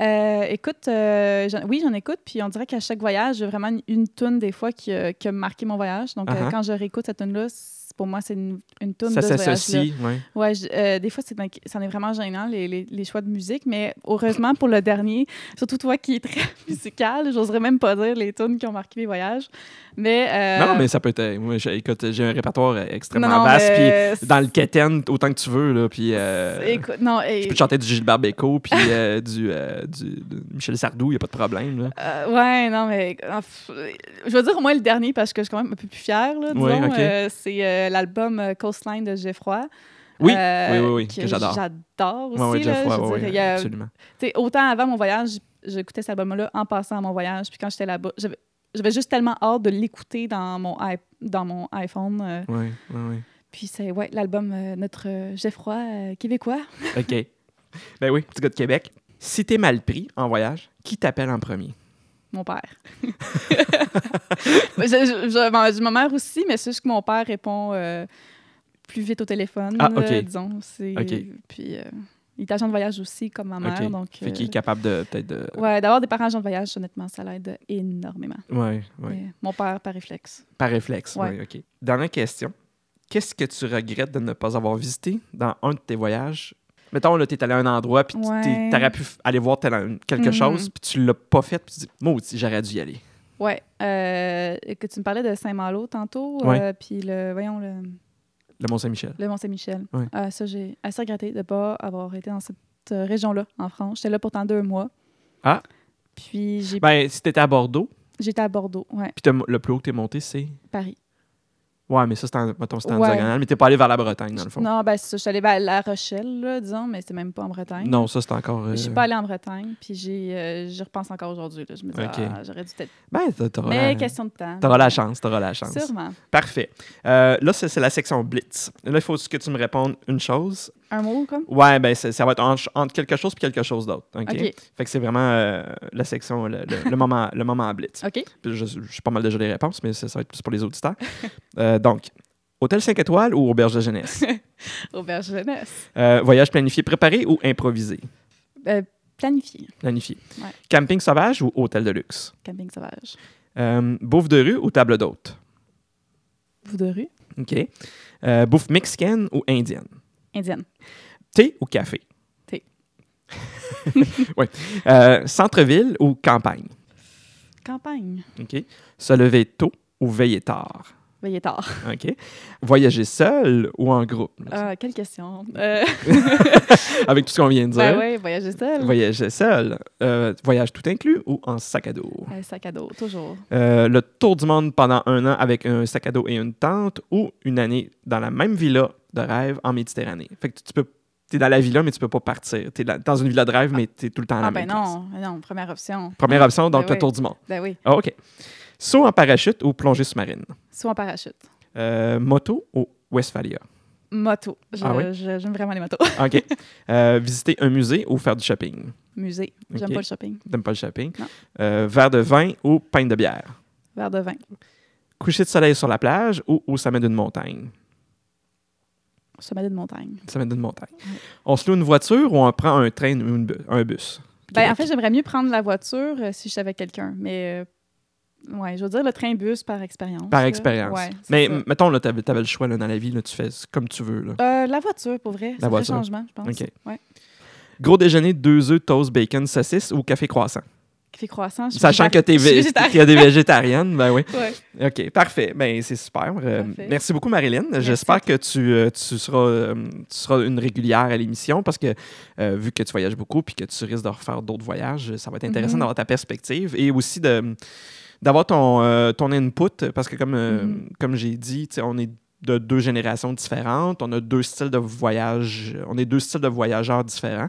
Euh, écoute, euh, j'en- oui, j'en écoute. Puis on dirait qu'à chaque voyage, j'ai vraiment une, une tune des fois qui, euh, qui a marqué mon voyage. Donc, euh, Uh-huh. quand je réécoute cette tune-là, c'est pour moi, c'est une, une toune Ça de voyage-là. s'associe, oui. Ouais, je- euh, des fois, c'est c'en est vraiment gênant, les, les, les choix de musique, mais heureusement pour le dernier, surtout toi qui es très musical, j'oserais même pas dire les tunes qui ont marqué mes voyages. Mais. euh, Non, mais ça peut être. Moi, j'ai- écoute, j'ai un répertoire extrêmement non, non, vaste, mais puis dans le quétaine, autant que tu veux, là, puis. euh, Écoute, non, et- je peux te chanter du Gilbert Bécaud, puis euh, du, euh, du Michel Sardou, il n'y a pas de problème. Là. Euh, ouais, non, mais euh, pff, je vais dire au moins le dernier parce que je suis quand même un peu plus fière. Là, disons. Euh, c'est euh, l'album euh, Coastline de Geoffroy. Oui, euh, oui, oui, oui, que j'adore. J'adore aussi. Là, dire, y a- absolument. autant avant mon voyage, j'écoutais cet album-là en passant à mon voyage. Puis quand j'étais là-bas, j'avais juste tellement hâte de l'écouter dans mon, dans mon iPhone. euh, Oui, oui, oui. puis c'est ouais, l'album euh, Notre Geoffroy québécois. OK. Ben oui, petit gars de Québec. Si t'es mal pris en voyage, qui t'appelle en premier? Mon père. bon, je- ma mère aussi, mais c'est juste que mon père répond euh, plus vite au téléphone, Ah, ok. euh, disons. C'est, Ok. Puis, euh, il est agent de voyage aussi, comme ma mère. OK. Donc, Fait qu'il est euh, capable de peut-être de. ouais, d'avoir des parents agents de voyage, honnêtement, ça l'aide énormément. Ouais, ouais. Mais mon père, par réflexe. Par réflexe, Ouais. oui, OK. Dernière question. Qu'est-ce que tu regrettes de ne pas avoir visité dans un de tes voyages? Mettons, là, t'es allé à un endroit, puis tu- Ouais. t'aurais pu aller voir quelque Mhm. chose, puis tu l'as pas fait, puis tu dis, maudit, j'aurais dû y aller. Ouais. euh, que tu me parlais de Saint-Malo tantôt, Ouais. euh, puis le, voyons, le, Le Mont-Saint-Michel. le Mont-Saint-Michel. Ouais. Ah, ça, j'ai assez regretté de ne pas avoir été dans cette euh, région-là, en France. J'étais là pourtant deux mois. Ah. Puis j'ai Ben, si t'étais à Bordeaux, J'étais à Bordeaux, ouais, puis le plus haut que t'es monté, c'est? Paris. Ouais, mais ça, c'est en, mettons, c'était en Ouais. diagonale, mais t'es pas allé vers la Bretagne, dans le fond. Non, ben c'est ça. Je suis allée vers La Rochelle, là, disons, mais c'était même pas en Bretagne. Non, ça, c'est encore. euh, Je suis pas allée en Bretagne, puis euh, j'y repense encore aujourd'hui. là. Je me dis, ah, j'aurais dû peut-être. Ben, t'a- t'auras Mais la... question de temps. t'auras la chance, t'auras la chance. Sûrement. Parfait. Euh, là, c'est c'est la section Blitz. Là, il faut que tu me répondes une chose. Un mot, comme? Ouais, ben, ça va être en- entre quelque chose et quelque chose d'autre. OK? OK. Fait que c'est vraiment euh, la section, le, le- le moment, le moment Blitz. OK. Puis je, je suis pas mal déjà les réponses, mais ça, ça va être plus pour les auditeurs. Euh, donc, hôtel 5 étoiles ou auberge de jeunesse? Auberge jeunesse. Euh, voyage planifié, préparé ou improvisé? Euh, planifié. Planifié. Ouais. Camping sauvage ou hôtel de luxe? Camping sauvage. Bouffe de rue ou table d'hôte? Bout de rue. OK. Bouffe mexicaine ou indienne? Indienne. Thé ou café? Thé. oui. Euh, centre-ville ou campagne? Campagne. OK. Se lever tôt ou veiller tard? Veillez tard. OK. Voyager seul ou en groupe? Ah, quelle question. Euh, Avec tout ce qu'on vient de dire. ben oui, voyager seul. Voyager seul. Euh, voyage tout inclus ou en sac à dos? Un sac à dos, toujours. Euh, le tour du monde pendant un an avec un sac à dos et une tente ou une année dans la même villa de rêve en Méditerranée? Fait que tu peux. T'es dans la villa, mais tu peux pas partir. T'es dans dans une villa de rêve, mais t'es tout le temps à la Ah, ben même place. non, non, première option. Première option, donc Ben le oui. tour du monde. Ben oui, Ah, OK. Saut en parachute ou plongée sous-marine? soit en parachute. Euh, moto ou Westphalia? Moto. Je- Ah oui? je- J'aime vraiment les motos. OK. Euh, visiter un musée ou faire du shopping? Musée. J'aime pas le shopping. T'aimes pas le shopping? Non. Euh, verre de vin ou pinte de bière? Verre de vin. Coucher de soleil sur la plage ou au sommet d'une montagne? Sommet d'une montagne. Sommet d'une montagne. On se loue une voiture ou on prend un train ou bu- un bus? Ben, en fait, j'aimerais mieux prendre la voiture euh, si j'étais avec quelqu'un. Mais, ouais, je veux dire le train-bus par expérience. Par expérience. Ouais, Mais ça. mettons, là, t'avais, t'avais le choix là, dans la vie, là, tu fais comme tu veux. Là. Euh, la voiture, pour vrai. La voiture. changement, je pense. Ouais. Gros déjeuner, deux œufs, toast, bacon, saucisse ou café croissant? Café croissant. je Sachant que t'es je suis vé- végétarienne. qu'il y a des végétariennes, ben oui. Ouais. OK, parfait. Ben, c'est super. Euh, merci beaucoup, Marilyn. J'espère que tu, euh, tu, seras, tu seras une régulière à l'émission parce que, vu que tu voyages beaucoup puis que tu risques de refaire d'autres voyages, ça va être intéressant Mhm. d'avoir ta perspective et aussi de d'avoir ton, euh, ton input parce que, comme, euh, Mhm. comme j'ai dit, on est de deux générations différentes, on a deux styles de voyage, on est deux styles de voyageurs différents.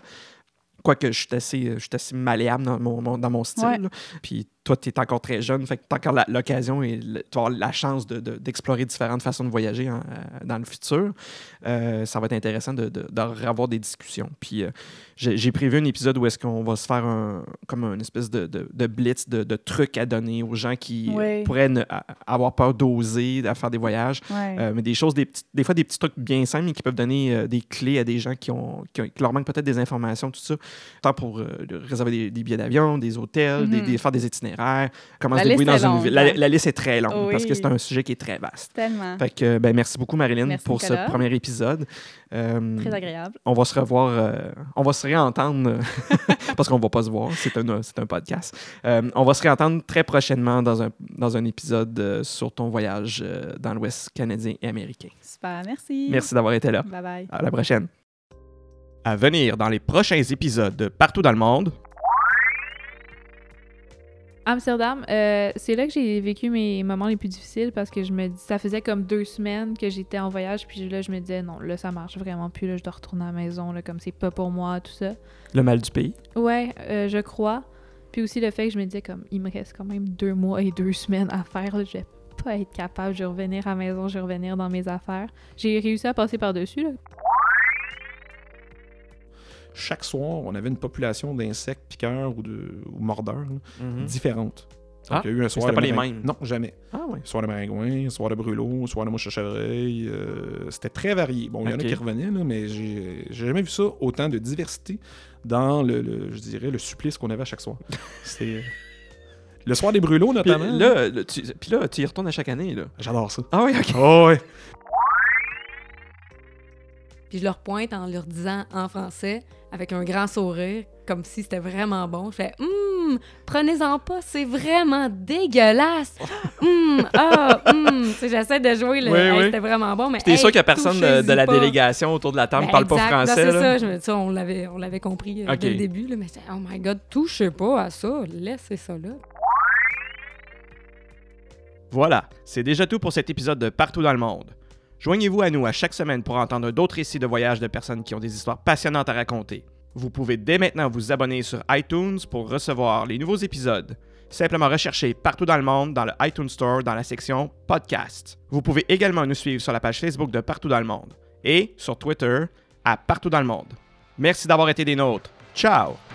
Quoique je suis assez, je suis assez malléable dans mon, mon- dans mon style. Ouais. Puis toi, tu es encore très jeune, fait que tu as encore l'occasion et le- tu vas avoir la chance de- de- d'explorer différentes façons de voyager en- euh, dans le futur. Euh, ça va être intéressant de, de, de avoir des discussions. Puis euh, j'ai prévu un épisode où est-ce qu'on va se faire un, comme une espèce de, blitz de, trucs à donner aux gens qui pourraient ne- avoir peur d'oser, à faire des voyages. Euh, mais des choses, des, petits- des fois des petits trucs bien simples, mais qui peuvent donner des clés à des gens qui, ont, qui, ont- qui leur manquent peut-être des informations, tout ça. Tant pour réserver des, des billets d'avion, des hôtels, des, Mhm. des- faire des itinéraires, itinéraire, comment La se débrouiller liste dans est une ville. La, hein? la liste est très longue Oui. parce que c'est un sujet qui est très vaste. Tellement. Fait que, ben, merci beaucoup, Marilyn, Merci, pour Nicolas. ce premier épisode. Euh, Très agréable. on va se revoir, euh, on va se réentendre euh, parce qu'on va pas se voir, c'est un, c'est un podcast. Euh, on va se réentendre très prochainement dans un, dans un épisode euh, sur ton voyage euh, dans l'Ouest canadien et américain. Super, merci. Merci d'avoir été là. Bye bye. À la prochaine. À venir dans les prochains épisodes de Partout dans le monde. Amsterdam, euh, c'est là que j'ai vécu mes moments les plus difficiles parce que je me dis, ça faisait comme deux semaines que j'étais en voyage, puis là, je me disais, non, là, ça marche vraiment plus, là, je dois retourner à la maison, là, comme c'est pas pour moi, tout ça. Le mal du pays. Ouais, euh, je crois. Puis aussi le fait que je me disais, comme, il me reste quand même deux mois et deux semaines à faire, là, je vais pas être capable, je vais revenir à la maison, je vais revenir dans mes affaires. J'ai réussi à passer par-dessus, là. Chaque soir, on avait une population d'insectes piqueurs ou, de, ou mordeurs là, différentes. Donc, Ah, il y a eu un soir c'était pas les mêmes. Non, jamais. Ah ouais. Soir de maringouin, soir de brûlot, soir de mouche à chevreuil. euh, C'était très varié. Bon, il y en a qui revenaient, là, mais j'ai jamais vu ça, autant de diversité dans le, le- je dirais, le supplice qu'on avait à chaque soir. C'est... Le soir des brûlots, Puis notamment. là, le- tu, puis là, tu y retournes à chaque année. Là. J'adore ça. Ah oui, ok. Oh, ouais. Puis je leur pointe en leur disant en français, avec un grand sourire, comme si c'était vraiment bon. Je fais Hum, prenez-en pas, c'est vraiment dégueulasse. Hum, ah, hum. J'essaie de jouer le Oui, Hey, oui. c'était vraiment bon, mais. T'es hey, sûr qu'il y a personne de, la pas. délégation autour de la table Ben, qui parle pas exact. Non, français. c'est ça, je me, ça, on l'avait, on l'avait compris euh, Ok. dès le début, là, mais oh my god, touchez pas à ça, laissez ça là. Voilà, c'est déjà tout pour cet épisode de Partout dans le monde. Joignez-vous à nous à chaque semaine pour entendre d'autres récits de voyage de personnes qui ont des histoires passionnantes à raconter. Vous pouvez dès maintenant vous abonner sur iTunes pour recevoir les nouveaux épisodes. Simplement recherchez Partout dans le monde dans le iTunes Store dans la section Podcast. Vous pouvez également nous suivre sur la page Facebook de Partout dans le monde et sur Twitter à Partout dans le monde. Merci d'avoir été des nôtres. Ciao!